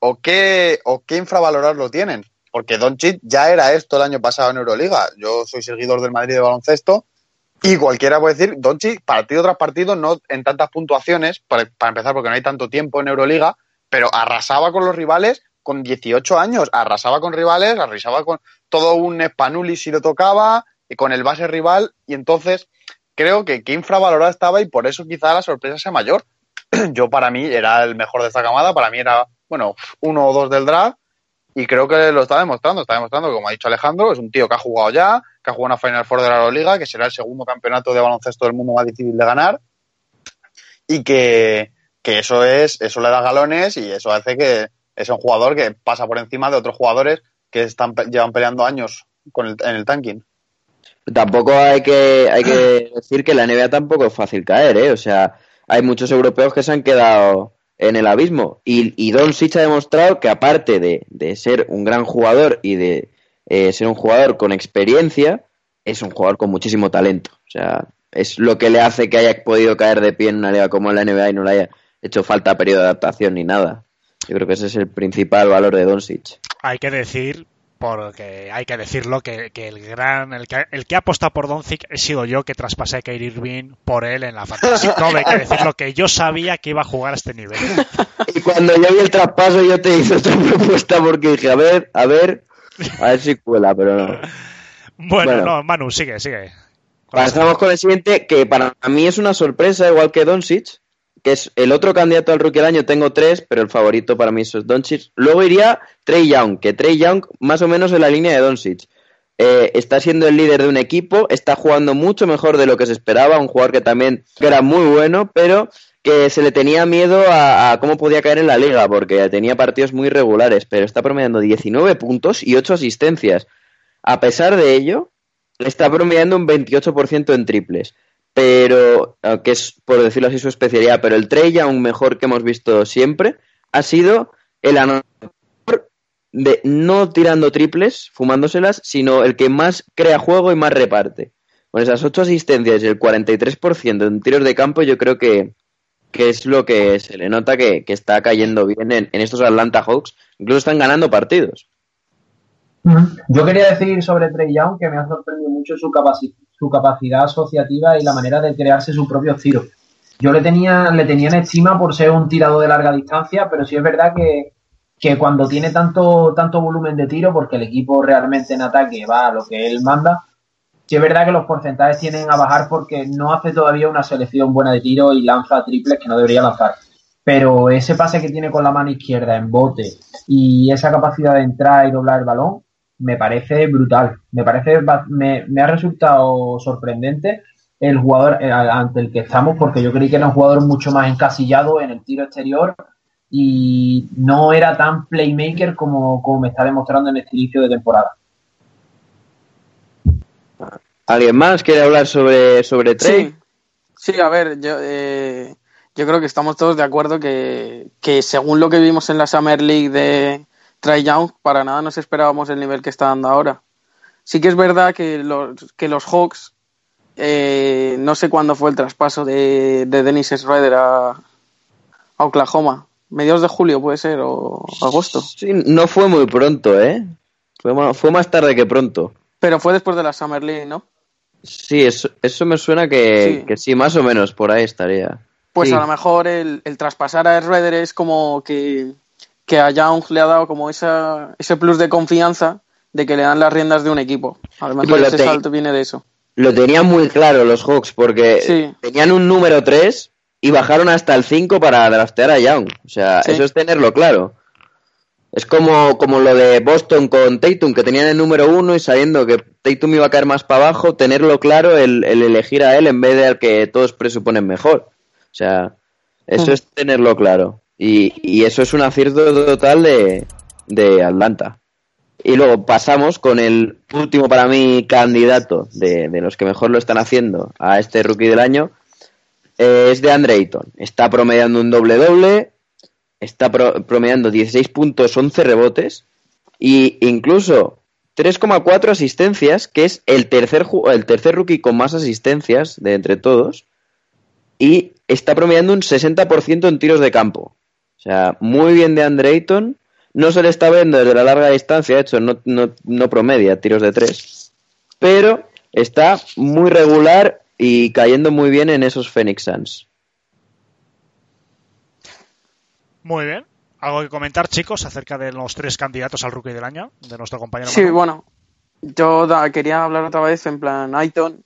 o qué, o qué infravalorar lo tienen. Porque Doncic ya era esto el año pasado en Euroliga. Yo soy seguidor del Madrid de baloncesto y cualquiera puede decir, Doncic partido tras partido, no en tantas puntuaciones, para, para empezar porque no hay tanto tiempo en Euroliga, pero arrasaba con los rivales con 18 años, arrasaba con rivales, arrasaba con todo un Spanulis si lo tocaba, y con el base rival, y entonces creo que, que infravalorado estaba y por eso quizá la sorpresa sea mayor. Yo para mí era el mejor de esta camada, para mí era, bueno, uno o dos del draft, y creo que lo está demostrando, está demostrando, como ha dicho Alejandro, es un tío que ha jugado ya, que ha jugado una Final Four de la Euroliga, que será el segundo campeonato de baloncesto del mundo más difícil de ganar, y que, que eso es, eso le da galones y eso hace que es un jugador que pasa por encima de otros jugadores que están llevan peleando años con el- en el tanking. Tampoco hay que, hay que decir que la NBA tampoco es fácil caer, ¿eh? O sea, hay muchos europeos que se han quedado en el abismo. Y, y Doncic ha demostrado que aparte de, de ser un gran jugador y de eh, ser un jugador con experiencia, es un jugador con muchísimo talento. O sea, es lo que le hace que haya podido caer de pie en una liga como la NBA y no le haya hecho falta periodo de adaptación ni nada. Yo creo que ese es el principal valor de Doncic. Hay que decir, porque hay que decirlo, que, que el gran, el que, el que ha apostado por Doncic he sido yo que traspasé a Kyrie Irving por él en la Fantasy. Todo hay que decirlo, que yo sabía que iba a jugar a este nivel. Y cuando yo vi el traspaso yo te hice otra propuesta porque dije, a ver, a ver, a ver si cuela, pero no. Bueno, Bueno. no, Manu, sigue, sigue. Pasamos con el siguiente, que para mí es una sorpresa, igual que Doncic, que es el otro candidato al rookie del año. Tengo tres, pero el favorito para mí es Doncic. Luego iría Trey Young, que Trey Young más o menos en la línea de Doncic. eh, está siendo el líder de un equipo, está jugando mucho mejor de lo que se esperaba, un jugador que también era muy bueno, pero que se le tenía miedo a, cómo podía caer en la liga, porque tenía partidos muy regulares, pero está promediando 19 puntos y 8 asistencias. A pesar de ello, está promediando un 28% en triples, pero que es, por decirlo así, su especialidad, pero el Trey un mejor que hemos visto siempre, ha sido el anotador de no tirando triples, fumándoselas, sino el que más crea juego y más reparte. Con esas 8 asistencias y el 43% en tiros de campo, yo creo que, que es lo que se le nota que, está cayendo bien en, estos Atlanta Hawks. Incluso están ganando partidos. Yo quería decir sobre Trey Young que me ha sorprendido mucho su, su capacidad asociativa y la manera de crearse sus propios tiros. Yo le tenía, le tenía en estima por ser un tirado de larga distancia, pero sí es verdad que, que cuando tiene tanto, tanto volumen de tiro, porque el equipo realmente en ataque va a lo que él manda, Sí es verdad que los porcentajes tienen a bajar porque no hace todavía una selección buena de tiro y lanza triples que no debería lanzar. Pero ese pase que tiene con la mano izquierda en bote y esa capacidad de entrar y doblar el balón me parece brutal. Me parece me, me ha resultado sorprendente el jugador eh, ante el que estamos porque yo creí que era un jugador mucho más encasillado en el tiro exterior y no era tan playmaker como, como me está demostrando en este inicio de temporada. ¿Alguien más quiere hablar sobre, sobre Trey? Sí. sí, a ver, yo, eh, yo creo que estamos todos de acuerdo que, que, según lo que vimos en la Summer League de Trey Young, para nada nos esperábamos el nivel que está dando ahora. Sí que es verdad que los, que los Hawks, eh, no sé cuándo fue el traspaso de, de Dennis Schroeder a, a Oklahoma. Mediados de julio puede ser, o agosto. Sí, no fue muy pronto, ¿eh? Fue fue más tarde que pronto. Pero fue después de la Summer League, ¿no? Sí, eso, eso me suena que sí. más o menos por ahí estaría. Pues a lo mejor el, traspasar a Schroeder es como que, a Young le ha dado como esa, ese plus de confianza de que le dan las riendas de un equipo. A lo mejor ese salto viene de eso. Lo tenían muy claro los Hawks porque tenían un número 3 y bajaron hasta el 5 para draftear a Young. O sea, eso es tenerlo claro. Es como, como lo de Boston con Tatum, que tenían el número uno y sabiendo que Tatum iba a caer más para abajo, tenerlo claro, el, elegir a él en vez de al que todos presuponen mejor. O sea, eso hmm. es tenerlo claro. Y, y, eso es un acierto total de, de Atlanta. Y luego pasamos con el último para mí candidato de, de los que mejor lo están haciendo a este rookie del año. Eh, es de Andre Ayton. Está promediando un doble-doble, está promediando 16 puntos, 11 rebotes e incluso 3,4 asistencias, que es el tercer, el tercer rookie con más asistencias de entre todos, y está promediando un 60% en tiros de campo. O sea, muy bien de Andre No se le está viendo desde la larga distancia, de hecho, no, no, no promedia tiros de 3, pero está muy regular y cayendo muy bien en esos Phoenix Suns. Muy bien. ¿Algo que comentar, chicos, acerca de los tres candidatos al rookie del año de nuestro compañero? Sí, bueno, yo quería hablar otra vez en plan Aiton.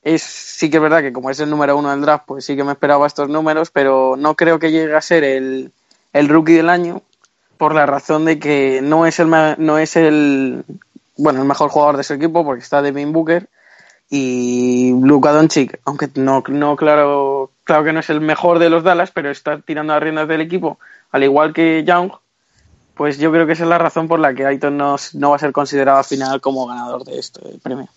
Es, sí que es verdad que como es el número uno del draft, pues sí que me esperaba estos números, pero no creo que llegue a ser el, el rookie del año por la razón de que no es el no es el bueno el mejor jugador de su equipo porque está Devin Booker y Luka Doncic, aunque no, no claro, claro que no es el mejor de los Dallas, pero está tirando las riendas del equipo, al igual que Young, pues yo creo que esa es la razón por la que Aiton no, no va a ser considerado al final como ganador de este premio.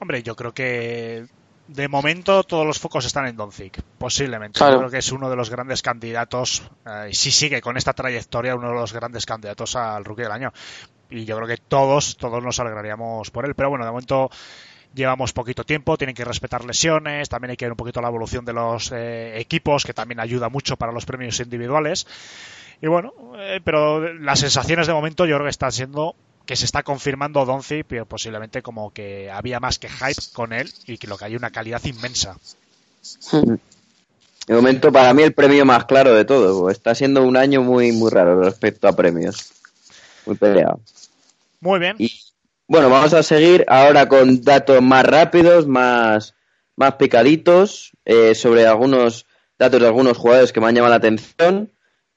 Hombre, yo creo que de momento todos los focos están en Doncic, posiblemente. Yo creo que es uno de los grandes candidatos, eh, y si sigue con esta trayectoria, uno de los grandes candidatos al rookie del año y yo creo que todos, todos nos alegraríamos por él. Pero bueno, de momento llevamos poquito tiempo, tienen que respetar lesiones, también hay que ver un poquito la evolución de los eh, equipos, que también ayuda mucho para los premios individuales. Y bueno, eh, pero las sensaciones de momento yo creo que están siendo que se está confirmando Donzi, pero posiblemente como que había más que hype con él y que lo que hay una calidad inmensa. De momento, para mí, el premio más claro de todo. Está siendo un año muy, muy raro respecto a premios. Muy peleado. Muy bien. Y, bueno, vamos a seguir ahora con datos más rápidos, más, más picaditos, eh, sobre algunos datos de algunos jugadores que me han llamado la atención.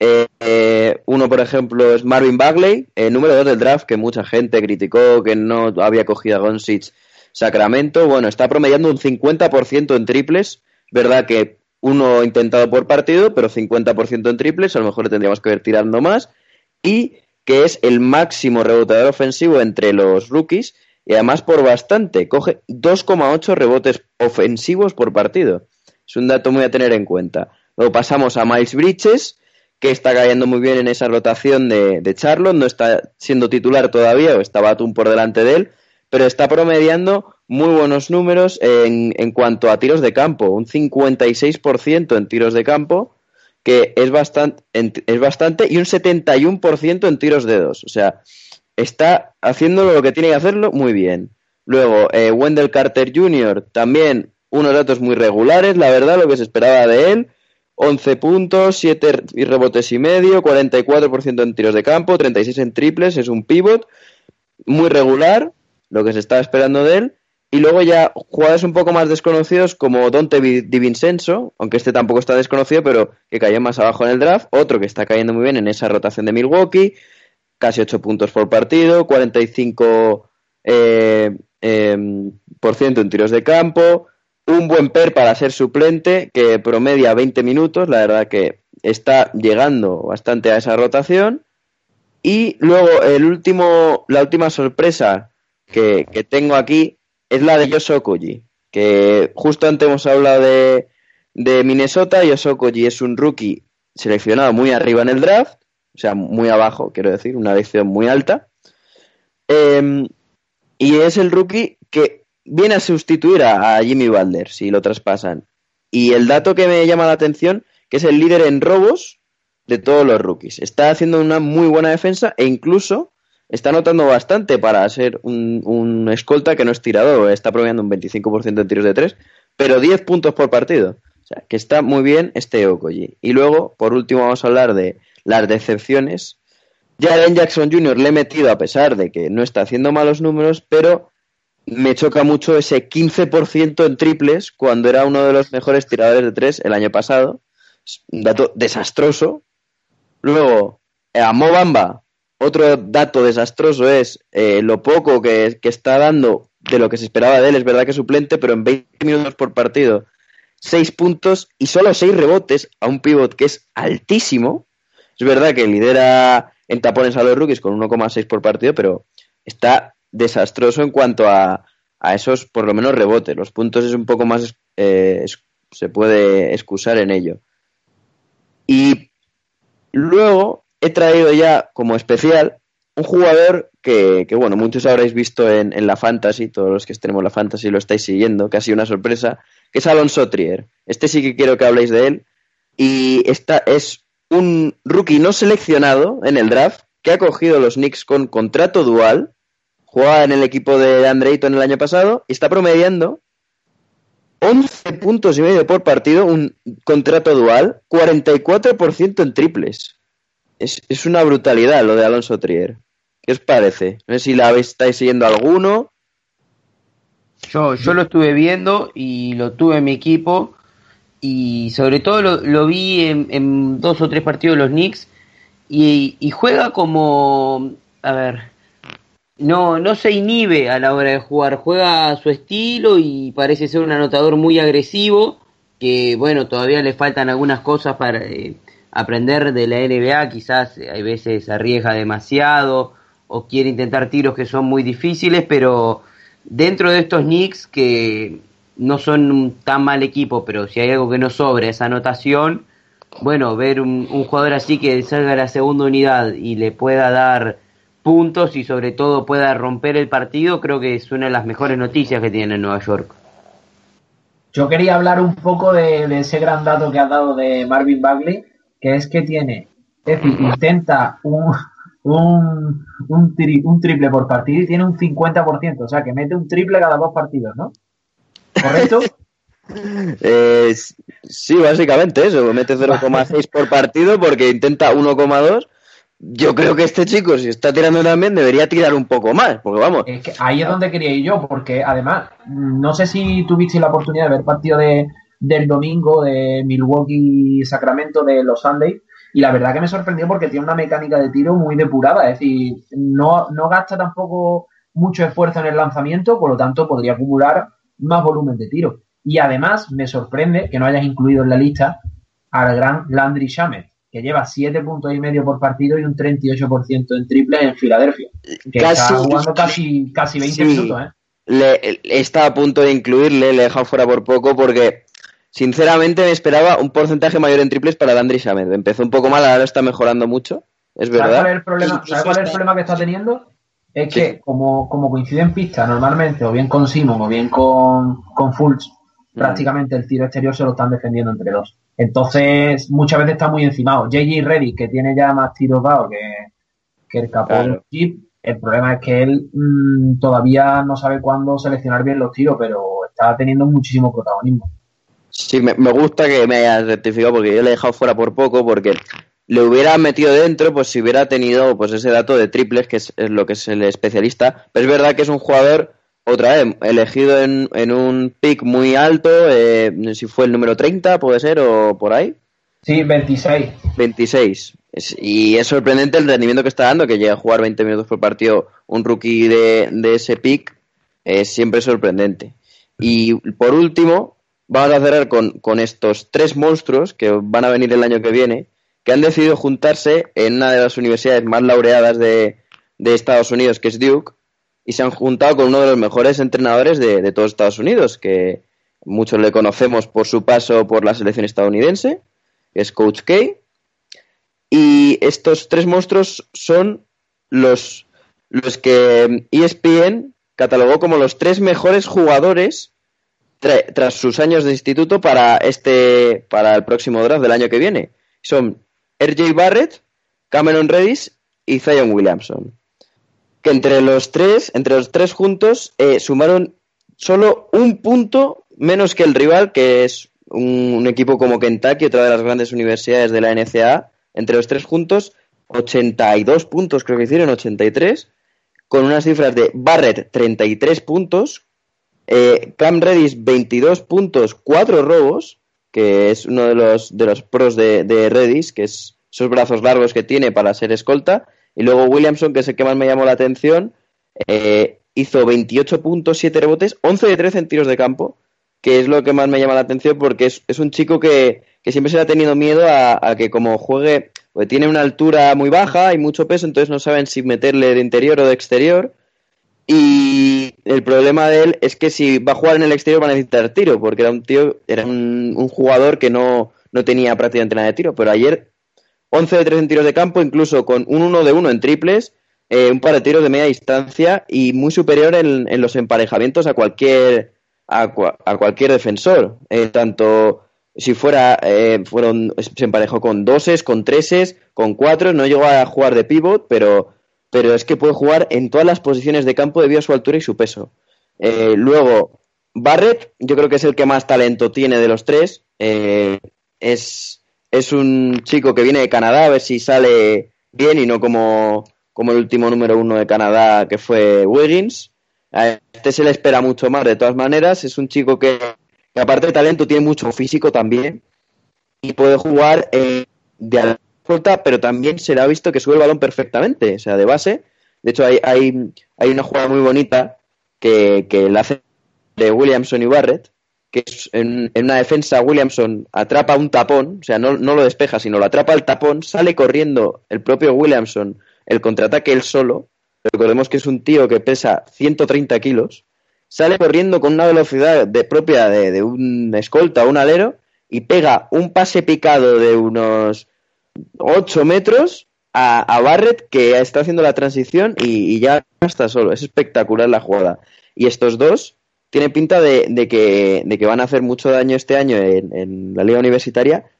Eh, eh, uno, por ejemplo, es Marvin Bagley, el número 2 del draft, que mucha gente criticó que no había cogido a Gonsic Sacramento. Bueno, está promediando un 50% en triples. Verdad que uno intentado por partido, pero 50% en triples. A lo mejor le tendríamos que ver tirando más. Y que es el máximo rebotador ofensivo entre los rookies. Y además por bastante. Coge 2,8 rebotes ofensivos por partido. Es un dato muy a tener en cuenta. Luego pasamos a Miles Bridges, que está cayendo muy bien en esa rotación de, de Charlotte. No está siendo titular todavía, o está Batum por delante de él pero está promediando muy buenos números en, en cuanto a tiros de campo, un 56% en tiros de campo, que es bastante, es bastante, y un 71% en tiros de dos. O sea, está haciéndolo lo que tiene que hacerlo muy bien. Luego, eh, Wendell Carter Jr., también unos datos muy regulares, la verdad, lo que se esperaba de él. 11 puntos, 7 rebotes y medio, 44% en tiros de campo, 36 en triples, es un pivot muy regular lo que se estaba esperando de él. Y luego ya jugadores un poco más desconocidos como Dante Di Vincenzo, aunque este tampoco está desconocido, pero que cayó más abajo en el draft. Otro que está cayendo muy bien en esa rotación de Milwaukee, casi 8 puntos por partido, 45 eh, em, por ciento en tiros de campo. Un buen per para ser suplente que promedia 20 minutos, la verdad que está llegando bastante a esa rotación. Y luego el último, la última sorpresa que, tengo aquí es la de Yosokoji, que justo antes hemos hablado de, de Minnesota. Yosokoji es un rookie seleccionado muy arriba en el draft, o sea, muy abajo, quiero decir, una elección muy alta. Em, y es el rookie que viene a sustituir a, Jimmy Butler si lo traspasan. Y el dato que me llama la atención, que es el líder en robos de todos los rookies. Está haciendo una muy buena defensa e incluso está notando bastante para ser un, escolta que no es tirador, está promediando un 25% en tiros de 3, pero 10 puntos por partido. O sea, que está muy bien este Okoji. Y luego, por último, vamos a hablar de las decepciones. Jaren Jackson Jr. le he metido a pesar de que no está haciendo malos números, pero me choca mucho ese 15% en triples cuando era uno de los mejores tiradores de 3 el año pasado. Un dato desastroso. Luego, a Mobamba otro dato desastroso es eh, lo poco que, está dando de lo que se esperaba de él. Es verdad que suplente, pero en 20 minutos por partido, 6 puntos y solo 6 rebotes a un pivot que es altísimo. Es verdad que lidera en tapones a los rookies con 1,6 por partido, pero está desastroso en cuanto a, a, esos, por lo menos, rebotes. Los puntos es un poco más. Eh, se puede excusar en ello. Y luego he traído ya como especial un jugador que, bueno, muchos habréis visto en, la Fantasy, todos los que tenemos la Fantasy lo estáis siguiendo, que sido una sorpresa, que es Alonso Trier. Este sí que quiero que habléis de él. Y esta es un rookie no seleccionado en el draft que ha cogido los Knicks con contrato dual, jugaba en el equipo de Andre Ayton el año pasado y está promediando 11 puntos y medio por partido, un contrato dual, 44% en triples es, una brutalidad lo de Alonso Trier. ¿Qué os parece? No sé si la estáis siguiendo alguno. Yo, yo lo estuve viendo y lo tuve en mi equipo y sobre todo lo, vi en, dos o tres partidos de los Knicks y, juega como, a ver, no, no se inhibe a la hora de jugar, juega a su estilo y parece ser un anotador muy agresivo que bueno, todavía le faltan algunas cosas para... Eh, aprender de la NBA, quizás hay veces arriesga demasiado o quiere intentar tiros que son muy difíciles, pero dentro de estos Knicks que no son un tan mal equipo, pero si hay algo que no sobre esa anotación, bueno, ver un, jugador así que salga a la segunda unidad y le pueda dar puntos y sobre todo pueda romper el partido, creo que es una de las mejores noticias que tiene en Nueva York. Yo quería hablar un poco de, de ese gran dato que ha dado de Marvin Bagley, que es que tiene, es decir, intenta un, un, un, triple por partido y tiene un 50%, o sea, que mete un triple cada dos partidos, ¿no? ¿Correcto? Eh, sí, básicamente eso, mete 0,6 por partido porque intenta 1,2. Yo creo que este chico, si está tirando también, debería tirar un poco más, porque vamos. Es que ahí es donde quería ir yo, porque además, no sé si tuviste la oportunidad de ver partido de, del domingo de Milwaukee Sacramento de los Sunday y la verdad que me sorprendió porque tiene una mecánica de tiro muy depurada, es decir, no, no gasta tampoco mucho esfuerzo en el lanzamiento, por lo tanto podría acumular más volumen de tiro. Y además me sorprende que no hayas incluido en la lista al gran Landry Shamet, que lleva 7 puntos y medio por partido y un 38% en triple en Filadelfia. Que Casi- está jugando casi, casi 20 Sí. minutos, ¿eh? Le, está a punto de incluirle, le he dejado fuera por poco porque sinceramente me esperaba un porcentaje mayor en triples para Landry Shamet. Empezó un poco mal, ahora está mejorando mucho, es ¿Sabes verdad. cuál es el problema, ¿sabes cuál es el problema que está teniendo? Es Sí. que como, como coincide en pista normalmente, o bien con Simon o bien con, con Fultz, Mm. prácticamente el tiro exterior se lo están defendiendo entre dos. Entonces, muchas veces está muy encimado. JJ Reddy, que tiene ya más tiros dados que, que el capó Claro. del chip, el problema es que él mm, todavía no sabe cuándo seleccionar bien los tiros, pero está teniendo muchísimo protagonismo. Sí, me, me gusta que me hayas rectificado porque yo le he dejado fuera por poco porque le hubiera metido dentro pues si hubiera tenido pues ese dato de triples que es, es lo que es el especialista. Pero es verdad que es un jugador, otra vez, elegido en, en un pick muy alto, eh, si fue el número 30 puede ser o por ahí. Sí, 26. 26. Es- y es sorprendente el rendimiento que está dando, que llega a jugar 20 minutos por partido un rookie de, de ese pick. Es siempre sorprendente. Y por último, vamos a cerrar con, con estos tres monstruos que van a venir el año que viene, que han decidido juntarse en una de las universidades más laureadas de, de Estados Unidos, que es Duke, y se han juntado con uno de los mejores entrenadores de, de todos Estados Unidos, que muchos le conocemos por su paso por la selección estadounidense, que es Coach K. Y estos tres monstruos son los, los que ESPN catalogó como los tres mejores jugadores tra- tras sus años de instituto para este para el próximo draft del año que viene. Son RJ Barrett, Cameron Reddish y Zion Williamson. Que entre los tres, entre los tres juntos, eh, sumaron solo un punto menos que el rival, que es un, equipo como Kentucky, otra de las grandes universidades de la NCAA. Entre los tres juntos, 82 puntos, creo que hicieron, 83, con unas cifras de Barrett 33 puntos, eh, Cam Reddish 22 puntos, 4 robos, que es uno de los, de los pros de, de Reddish, que es esos brazos largos que tiene para ser escolta, y luego Williamson, que es el que más me llamó la atención, eh, hizo 28 puntos, 7 rebotes, 11 de 13 en tiros de campo, que es lo que más me llama la atención porque es, es un chico que, que siempre se le ha tenido miedo a, a que como juegue, pues tiene una altura muy baja y mucho peso, entonces no saben si meterle de interior o de exterior. Y el problema de él es que si va a jugar en el exterior va a necesitar tiro, porque era un tío, era un, un jugador que no, no tenía prácticamente nada de tiro. Pero ayer 11 de 3 en tiros de campo, incluso con un 1 de 1 en triples, eh, un par de tiros de media distancia y muy superior en, en los emparejamientos a cualquier a, cua- a cualquier defensor. Eh, tanto si fuera eh, fueron se emparejó con doses, con treses, con cuatro, no llegó a jugar de pivot, pero pero es que puede jugar en todas las posiciones de campo debido a su altura y su peso. Eh, luego Barrett, yo creo que es el que más talento tiene de los tres. Es, es un chico que viene de Canadá, a ver si sale bien y no como, como el último número uno de Canadá que fue Wiggins. A este se le espera mucho más, de todas maneras. Es un chico que, aparte de talento, tiene mucho físico también y puede jugar de a pero también se le ha visto que sube el balón perfectamente, o sea, de base. De hecho, hay, hay, hay una jugada muy bonita que, que la hace de Williamson y Barrett, que es en, una defensa Williamson atrapa un tapón, o sea, no, no lo despeja, sino lo atrapa el tapón, sale corriendo el propio Williamson, el contraataque él solo, recordemos que es un tío que pesa 130 kilos, sale corriendo con una velocidad de, propia de, de un escolta o un alero y pega un pase picado de unos 8 metros a, a Barrett que está haciendo la transición y, y ya está solo. Es espectacular la jugada. Y estos dos tienen pinta de, de que, de que van a hacer mucho daño este año en, en la liga universitaria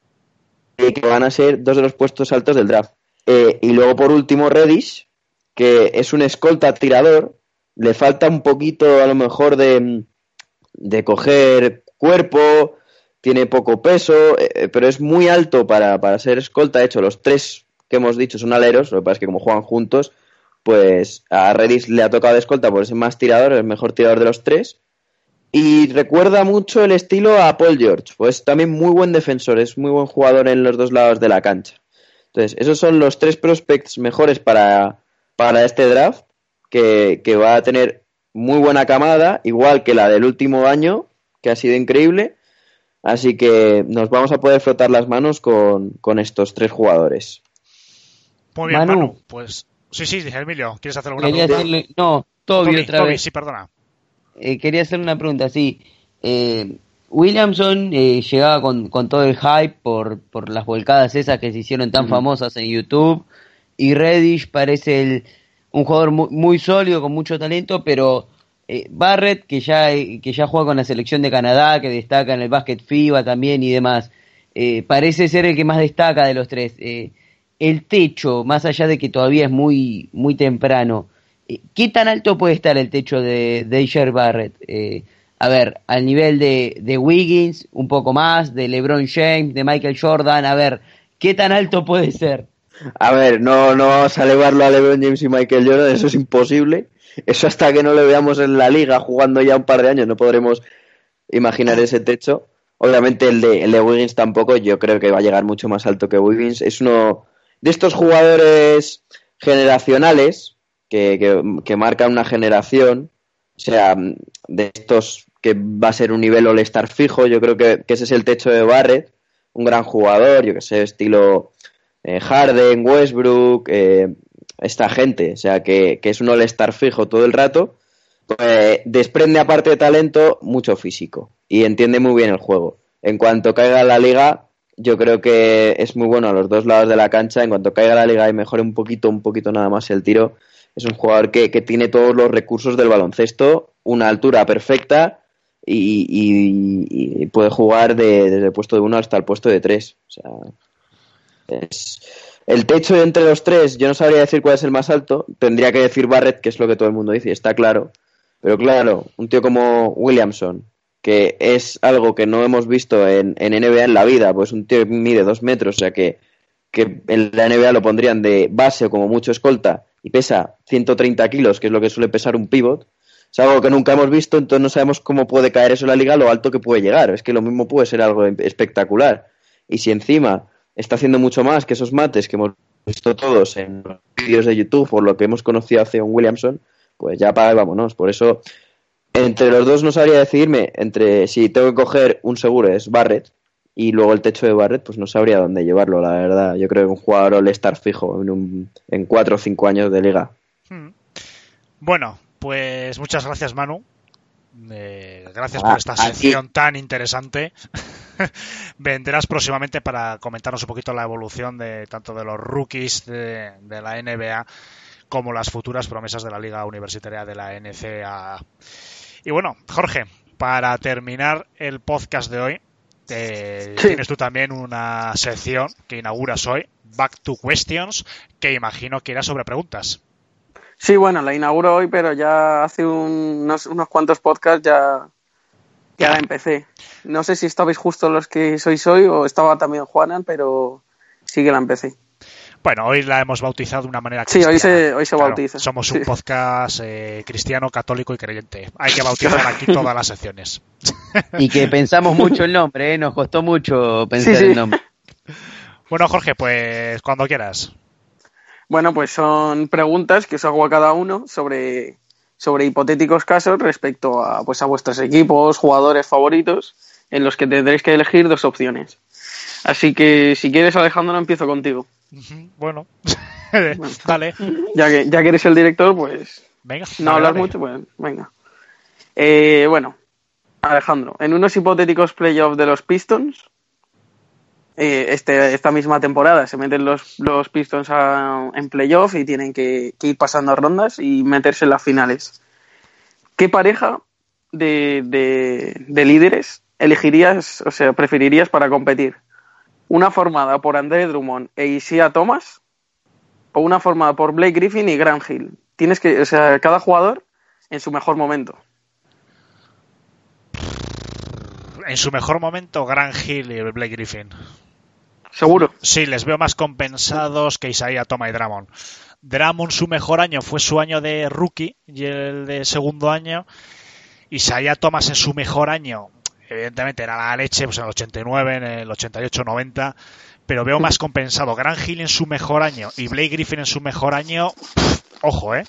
y que van a ser dos de los puestos altos del draft. Eh, y luego por último Reddish, que es un escolta tirador, le falta un poquito a lo mejor de, de coger cuerpo, tiene poco peso, eh, pero es muy alto para, para ser escolta. De hecho, los tres que hemos dicho son aleros, lo que pasa es que como juegan juntos, pues a Redis le ha tocado de escolta por ser más tirador, el mejor tirador de los tres. Y recuerda mucho el estilo a Paul George, pues también muy buen defensor, es muy buen jugador en los dos lados de la cancha. Entonces, esos son los tres prospects mejores para, para este draft, que, que va a tener muy buena camada, igual que la del último año, que ha sido increíble. Así que nos vamos a poder frotar las manos con, con estos tres jugadores. Muy bien, Manu. Manu. Pues sí, sí, dije Emilio, ¿quieres hacer alguna pregunta? No, Toby, Toby, otra Toby, vez. sí, perdona. Eh, quería hacer una pregunta, sí. Eh, Williamson eh, llegaba con, con todo el hype por, por las volcadas esas que se hicieron tan famosas en YouTube. Y Reddish parece el, un jugador muy, muy sólido, con mucho talento, pero eh, Barrett, que ya, eh, que ya juega con la selección de Canadá, que destaca en el básquet FIBA también y demás, eh, parece ser el que más destaca de los tres. Eh, el techo, más allá de que todavía es muy, muy temprano, ¿qué tan alto puede estar el techo de, de Barrett? Eh, a ver, al nivel de, de Wiggins, un poco más, de LeBron James, de Michael Jordan, a ver, ¿qué tan alto puede ser? A ver, no, no vamos a elevarlo a LeBron James y Michael Jordan, eso es imposible. Eso hasta que no le veamos en la liga jugando ya un par de años no podremos imaginar ese techo. Obviamente el de, el de Wiggins tampoco, yo creo que va a llegar mucho más alto que Wiggins. Es uno de estos jugadores generacionales que, que, que una generación, o sea, de estos que va a ser un nivel all-star fijo, yo creo que, que ese es el techo de Barrett, un gran jugador, yo que sé, estilo eh, Harden, Westbrook, eh, esta gente, o sea, que, es un all-star fijo todo el rato, pues desprende aparte de talento mucho físico y entiende muy bien el juego. En cuanto caiga la liga, yo creo que es muy bueno a los dos lados de la cancha. En cuanto caiga la liga y mejore un poquito, un poquito nada más el tiro, es un jugador que, que tiene todos los recursos del baloncesto, una altura perfecta y, puede jugar de- desde el puesto de uno hasta el puesto de tres. O sea, es- el techo entre los tres, yo no sabría decir cuál es el más alto. Tendría que decir Barrett, que es lo que todo el mundo dice, está claro. Pero claro, un tío como Williamson, que es algo que no hemos visto en, en NBA en la vida, pues un tío que mide dos metros, o sea que, que en la NBA lo pondrían de base o como mucho escolta, y pesa 130 kilos, que es lo que suele pesar un pivot. Es algo que nunca hemos visto, entonces no sabemos cómo puede caer eso en la liga, lo alto que puede llegar. Es que lo mismo puede ser algo espectacular. Y si encima está haciendo mucho más que esos mates que hemos visto todos en los vídeos de YouTube, por lo que hemos conocido a Theon Williamson, pues ya paga y vámonos. Por eso, entre los dos no sabría decidirme, entre si tengo que coger un seguro es Barrett y luego el techo de Barrett, pues no sabría dónde llevarlo, la verdad. Yo creo que un jugador all-star fijo en, un, en cuatro o cinco años de liga. Hmm. Bueno, pues muchas gracias, Manu. Eh, gracias Ah, por esta aquí. sección tan interesante. Vendrás próximamente para comentarnos un poquito la evolución de tanto de los rookies de, de la NBA como las futuras promesas de la Liga Universitaria de la NCAA. Y bueno, Jorge, para terminar el podcast de hoy, eh, Sí. tienes tú también una sección que inauguras hoy, Back to Questions, que imagino que era sobre preguntas. Sí, bueno, la inauguro hoy, pero ya hace un- unos, unos cuantos podcasts ya, ya la empecé. No sé si estabais justo los que sois hoy o estaba también Juanan, pero sí que la empecé. Bueno, hoy la hemos bautizado de una manera Sí, hoy cristiana. se- hoy se Claro, bautiza. Somos un Sí. podcast eh, cristiano, católico y creyente. Hay que bautizar aquí todas las secciones. Y que pensamos mucho el nombre, ¿eh? nos costó mucho pensar Sí, sí. el nombre. Bueno, Jorge, pues cuando quieras. Bueno, pues son preguntas que os hago a cada uno sobre, sobre hipotéticos casos respecto a, pues a vuestros equipos, jugadores favoritos, en los que tendréis que elegir dos opciones. Así que si quieres, Alejandro, empiezo contigo. Ujú, Bueno, dale. Ya que, ya que eres el director, pues Venga. no hablas mucho, pues venga. Eh, bueno, Alejandro, en unos hipotéticos playoffs de los Pistons, eh, este, esta misma temporada se meten los, los Pistons a- en playoff y tienen que, ir pasando rondas y meterse en las finales. ¿Qué pareja de, de- de líderes elegirías, o sea, preferirías para competir? ¿Una formada por André Drummond e Isia Thomas? ¿O una formada por Blake Griffin y Grant Hill? Tienes que, o sea, cada jugador en su mejor momento. En su mejor momento, Gran Hill y Blake Griffin. Seguro. Sí, les veo más compensados que Isaiah Toma y Dramon. Dramon su mejor año fue su año de rookie y el de segundo año. Isaiah Thomas en su mejor año, evidentemente era la leche, pues en el 89, en el 88-90, pero veo más compensado Grant Hill en su mejor año y Blake Griffin en su mejor año. pff, ojo, ¿eh?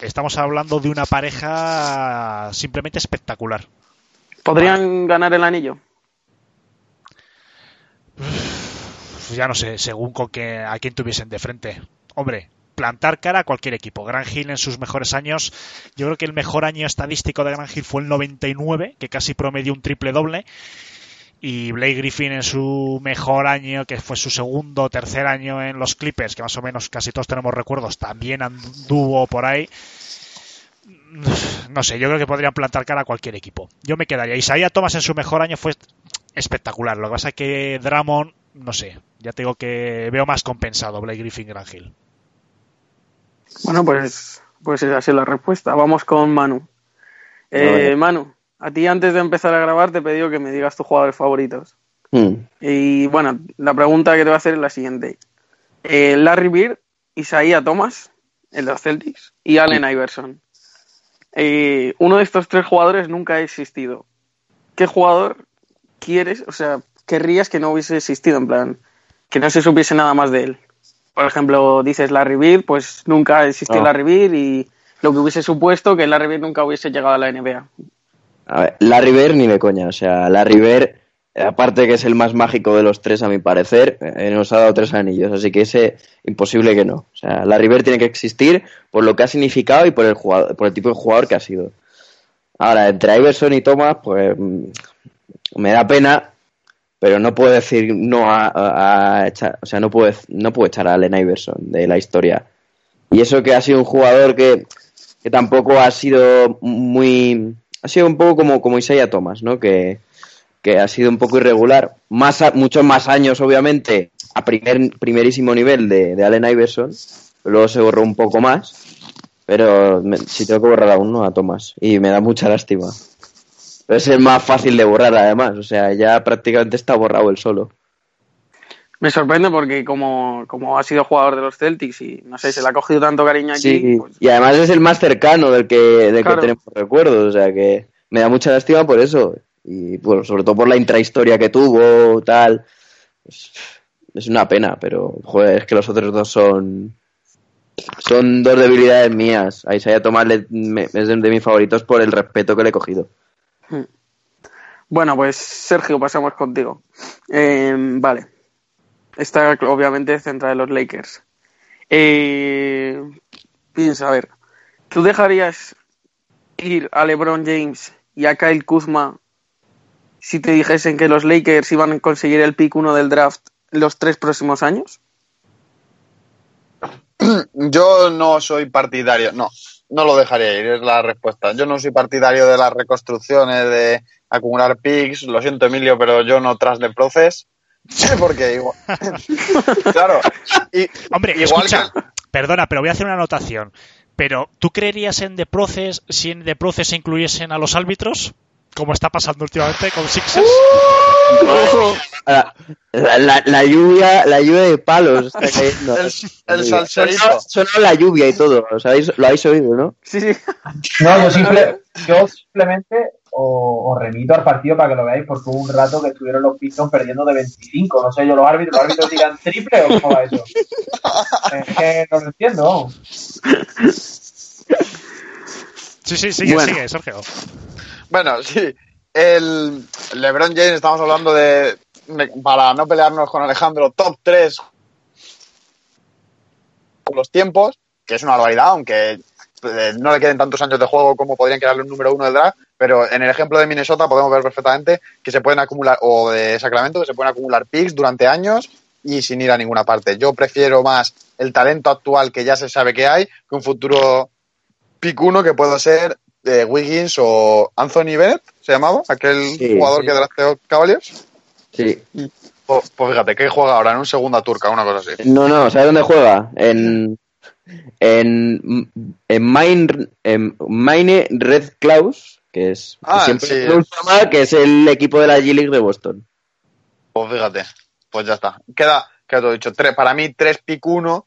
Estamos hablando de una pareja simplemente espectacular. ¿Podrían ganar el anillo? Pues ya no sé, según con que, a quién tuviesen de frente. Hombre, plantar cara a cualquier equipo. Grant Hill en sus mejores años, yo creo que el mejor año estadístico de Grant Hill fue el 99, que casi promedió un triple doble. Y Blake Griffin en su mejor año, que fue su segundo o tercer año en los Clippers, que más o menos casi todos tenemos recuerdos, también anduvo por ahí. No sé, yo creo que podrían plantar cara a cualquier equipo. Yo me quedaría. Isaiah Thomas en su mejor año fue espectacular. Lo que pasa es que Dramon, no sé, ya te digo que veo más compensado Blake Griffin Hill. Bueno, pues, pues esa ha sido la respuesta. Vamos con Manu. Eh. Manu, a ti antes de empezar a grabar te he pedido que me digas tus jugadores favoritos. Hmm. Y bueno, la pregunta que te voy a hacer es la siguiente. Eh, Larry Bird, Isaiah Thomas, el de los Celtics, y Allen Iverson. Eh, uno de estos tres jugadores nunca ha existido. ¿Qué jugador quieres, o sea, querrías que no hubiese existido, en plan, que no se supiese nada más de él? Por ejemplo, dices Larry Bird, pues nunca existió No. Larry Bird y lo que hubiese supuesto que Larry Bird nunca hubiese llegado a la NBA. A ver, Larry Bird ni de coña. O sea, Larry Bird, aparte que es el más mágico de los tres, a mi parecer, eh, nos ha dado tres anillos. Así que ese, imposible que no. O sea, Larry Bird tiene que existir por lo que ha significado y por el, jugador, por el tipo de jugador que ha sido. Ahora, entre Iverson y Thomas, pues mm, me da pena, pero no puedo decir no a echar, o sea, no puedo, no puedo echar a Allen Iverson de la historia. Y eso que ha sido un jugador que, que tampoco ha sido muy, ha sido un poco como, como Isaiah Thomas, ¿no? Que, que ha sido un poco irregular. Más a- muchos más años, obviamente, a primer, primerísimo nivel de, de Allen Iverson. Luego se borró un poco más. Pero me- si tengo que borrar a uno, a Thomas. Y me da mucha lástima. Pero es el más fácil de borrar, además. O sea, ya prácticamente está borrado él solo. Me sorprende porque como, como ha sido jugador de los Celtics y no sé, se le ha cogido tanto cariño aquí, Sí, pues, y además es el más cercano del que, del Claro. que tenemos recuerdos. O sea, que me da mucha lástima por eso. Y bueno, sobre todo por la intrahistoria que tuvo, tal. Es, es una pena, pero joder, es que los otros dos son. Son dos debilidades mías. A Isaiah Thomas le- me- es de, mis favoritos por el respeto que le he cogido. Bueno, pues Sergio, pasamos contigo. Eh, vale. Esta obviamente centra de los Lakers. Eh, piensa, a ver, ¿tú dejarías ir a LeBron James y a Kyle Kuzma si te dijesen que los Lakers iban a conseguir el pick 1 del draft los tres próximos años? Yo no soy partidario, no, no lo dejaría ir, es la respuesta. Yo no soy partidario de las reconstrucciones, de acumular picks, lo siento Emilio, pero yo no tras de proces, porque igual... claro, y, Hombre, igual escucha, que- perdona, pero voy a hacer una anotación. Pero, ¿tú creerías en The Process si en The Process se incluyesen a los árbitros? Como está pasando últimamente con Sixers. Ahora, La, la- la lluvia, la lluvia de palos está cayendo. El- el salserito. Sonó- la lluvia y todo. ¿Os habéis- lo habéis oído, ¿no? Sí, sí. No, yo, simple, yo simplemente os, os remito al partido para que lo veáis, porque hubo un rato que estuvieron los Pistons perdiendo de 25. No sé yo, los árbitros, ¿los árbitros tiran triple o cómo va eso? Es que no lo entiendo. Sí, sí, sigue, Bueno. sigue, Sergio. Bueno, sí. El LeBron James, estamos hablando de, para no pelearnos con Alejandro, top 3 los tiempos, que es una barbaridad, aunque eh, no le queden tantos años de juego como podrían quedarle un número uno del draft, pero en el ejemplo de Minnesota podemos ver perfectamente que se pueden acumular, o de Sacramento, que se pueden acumular picks durante años y sin ir a ninguna parte. Yo prefiero más el talento actual que ya se sabe que hay que un futuro pick uno que pueda ser eh, Wiggins o Anthony Bennett, se llamaba, aquel Sí, jugador sí. que drafteó Cavaliers. Sí. Pues, pues fíjate, que juega ahora en un segunda turca, una cosa así. No, no, ¿sabes dónde juega? En. En. En Mine, en Mine Red Claus, que es. que Ah, siempre sí. que es el equipo de la G-League de Boston. Pues fíjate, pues ya está. Queda, queda todo dicho. Tres, para mí, tres pick uno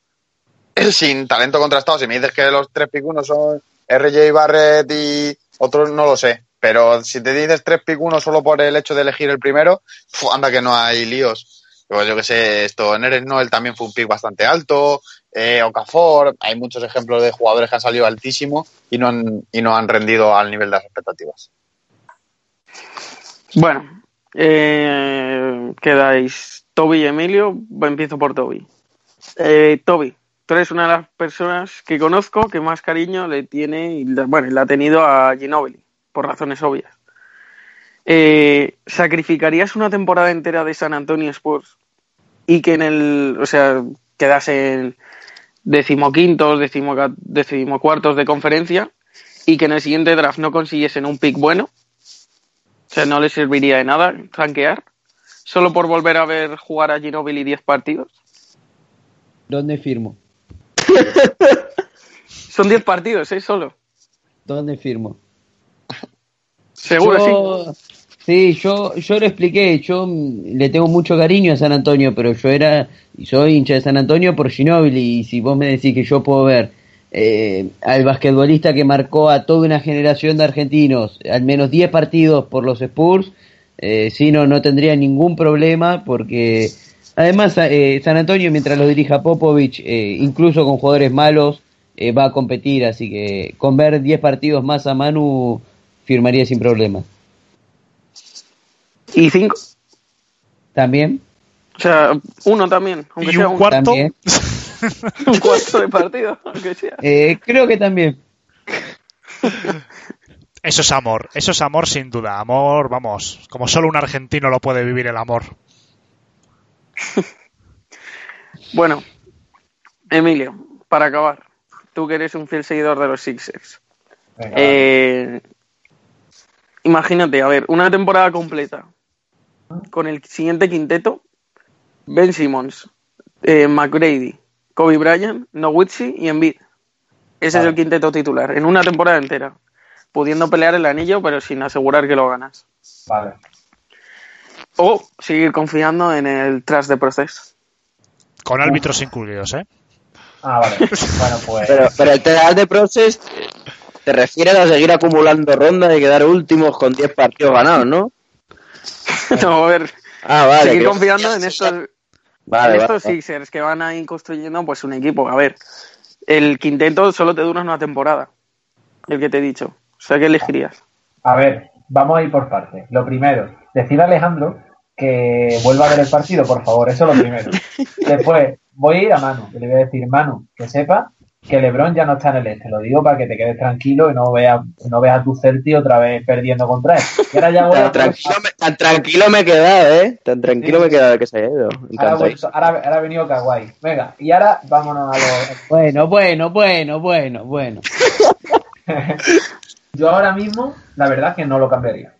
sin talento contrastado. Si me dices que los tres pick uno son RJ Barrett y otros, no lo sé. Pero si te dices tres pick uno solo por el hecho de elegir el primero, anda que no hay líos. Pues yo que sé, esto, Neres Noel también fue un pick bastante alto, eh, Okafor, hay muchos ejemplos de jugadores que han salido altísimo y no han, y no han rendido al nivel de las expectativas. Bueno, eh, quedáis Toby y Emilio. Empiezo por Toby. Eh, Toby, tú una de las personas que conozco que más cariño le tiene, y bueno, le ha tenido a Ginobili, por razones obvias. Eh, ¿Sacrificarías una temporada entera de San Antonio Spurs y que en el, o sea, quedasen decimoquintos, decimoca- decimocuartos de conferencia y que en el siguiente draft no consiguiesen un pick bueno? O sea, no le serviría de nada tanquear. Solo por volver a ver jugar a Ginobili 10 partidos. ¿Dónde firmo? Son 10 partidos, ¿eh? Solo. ¿Dónde firmo? Seguro, Yo- Sí, yo, yo lo expliqué, yo le tengo mucho cariño a San Antonio, pero yo era, soy hincha de San Antonio por Ginóbili, y si vos me decís que yo puedo ver eh, al basquetbolista que marcó a toda una generación de argentinos, al menos 10 partidos por los Spurs, eh, sí, no, no tendría ningún problema, porque además eh, San Antonio, mientras lo dirija Popovich, eh, incluso con jugadores malos, eh, va a competir, así que con ver 10 partidos más a Manu, firmaría sin problema. Y 5. ¿También? O sea, uno también, aunque ¿Y sea un un, cuarto? También. un cuarto de partido, aunque sea. Eh, creo que también. Eso es amor, eso es amor sin duda. Amor, vamos, como solo un argentino lo puede vivir el amor. Bueno, Emilio, para acabar, tú que eres un fiel seguidor de los Sixers. Venga, Eh, imagínate, a ver, una temporada completa con el siguiente quinteto: Ben Simmons, eh, McGrady, Kobe Bryant, Nowitzki y Embiid. Ese es el quinteto titular, en una temporada entera, pudiendo pelear el anillo, pero sin asegurar que lo ganas. Vale. O seguir confiando en el tras de proceso. Con árbitros incluidos, ¿eh? Ah, vale. Bueno, pues. Pero, pero el TDA de Process te refieres a seguir acumulando rondas y quedar últimos con 10 partidos ganados, ¿no? No, a ver, Ah, vale. seguir confiando en estos, Vale, en estos vale. Sixers que van a ir construyendo pues un equipo. A ver, el quinteto solo te dura una temporada, el que te he dicho. O sea, ¿qué elegirías? A ver, vamos a ir por partes. Lo primero, decir a Alejandro que vuelva a ver el partido, por favor, eso es lo primero. Después, voy a ir a Manu, que le voy a decir, Manu, que sepa que Lebron ya no está en el este. Lo digo para que te quedes tranquilo y no veas no veas a tu Celti otra vez perdiendo contra él. Y ahora ya voy a Tan tranquilo, me, tan tranquilo me he quedado, ¿eh? Tan tranquilo Sí. me he quedado que se haya ido. Ahora, Encantado. voy- ahora, ahora ha venido Kawhi. Venga, y ahora vámonos a los, Bueno, bueno, bueno, bueno, bueno. Yo ahora mismo, la verdad es que no lo cambiaría.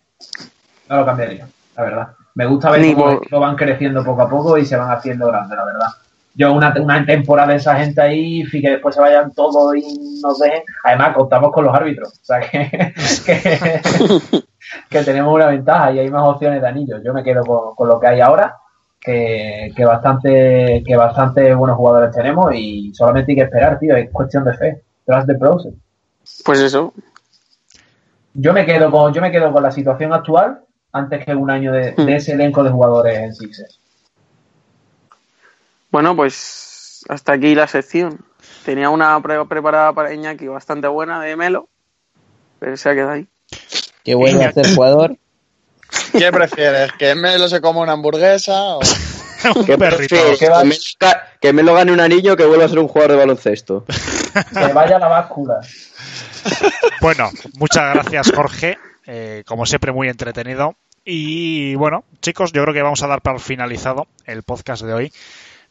No lo cambiaría, la verdad. Me gusta ver Ni cómo lo van creciendo poco a poco y se van haciendo grandes, la verdad. Yo una, una temporada de esa gente ahí y que después se vayan todos y nos dejen. Además, contamos con los árbitros. O sea que, que, que tenemos una ventaja y hay más opciones de anillos. Yo me quedo con, con lo que hay ahora, que, que bastante que bastante buenos jugadores tenemos y solamente hay que esperar, tío. Es cuestión de fe. Trust the process. Pues eso. Yo me quedo con, yo me quedo con la situación actual antes que un año de, de ese elenco de jugadores en Sixers. Bueno, pues hasta aquí la sección. Tenía una prueba preparada para Iñaki bastante buena de Melo, pero se ha quedado ahí. Que vuelva a ser jugador. ¿Qué prefieres? ¿Que Melo se coma una hamburguesa? O... Un ¿Qué perrito. prefieres? ¿Qué va? Que que me lo gane un anillo que vuelva a ser un jugador de baloncesto. Que vaya la báscula. Bueno, muchas gracias Jorge, Eh, como siempre muy entretenido. Y bueno, chicos, yo creo que vamos a dar por finalizado el podcast de hoy.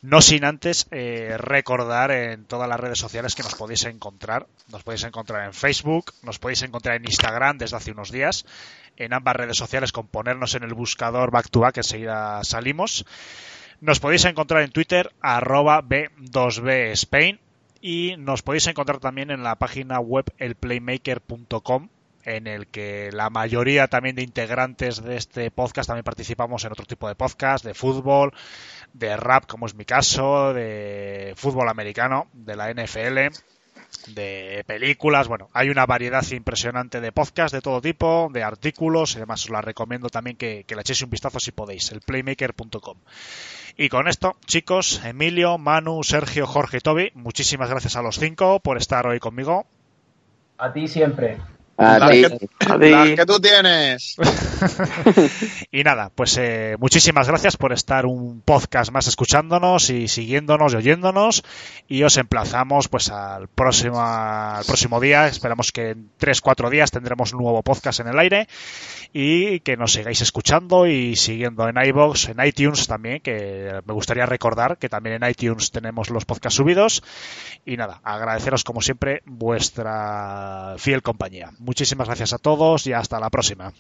No sin antes eh, recordar en todas las redes sociales que nos podéis encontrar. Nos podéis encontrar en Facebook, nos podéis encontrar en Instagram desde hace unos días. En ambas redes sociales con ponernos en el buscador back to back enseguida salimos. Nos podéis encontrar en Twitter arroba B2B Spain y nos podéis encontrar también en la página web elplaymaker.com en el que la mayoría también de integrantes de este podcast también participamos en otro tipo de podcast, de fútbol, de rap, como es mi caso, de fútbol americano, de la NFL de películas, bueno, hay una variedad impresionante de podcasts de todo tipo, de artículos, y además os la recomiendo también que, que le echéis un vistazo si podéis, el playmaker.com. Y con esto, chicos, Emilio, Manu, Sergio, Jorge y Toby, muchísimas gracias a los cinco por estar hoy conmigo. A ti siempre. A Las que, las que tú tienes. y nada, pues eh, muchísimas gracias por estar un podcast más escuchándonos y siguiéndonos y oyéndonos. Y os emplazamos pues al próximo, al próximo día. Esperamos que en 3-4 días tendremos un nuevo podcast en el aire. Y que nos sigáis escuchando y siguiendo en iVoox, en iTunes también, que me gustaría recordar que también en iTunes tenemos los podcasts subidos. Y nada, agradeceros como siempre vuestra fiel compañía. Muchísimas gracias a todos y hasta la próxima.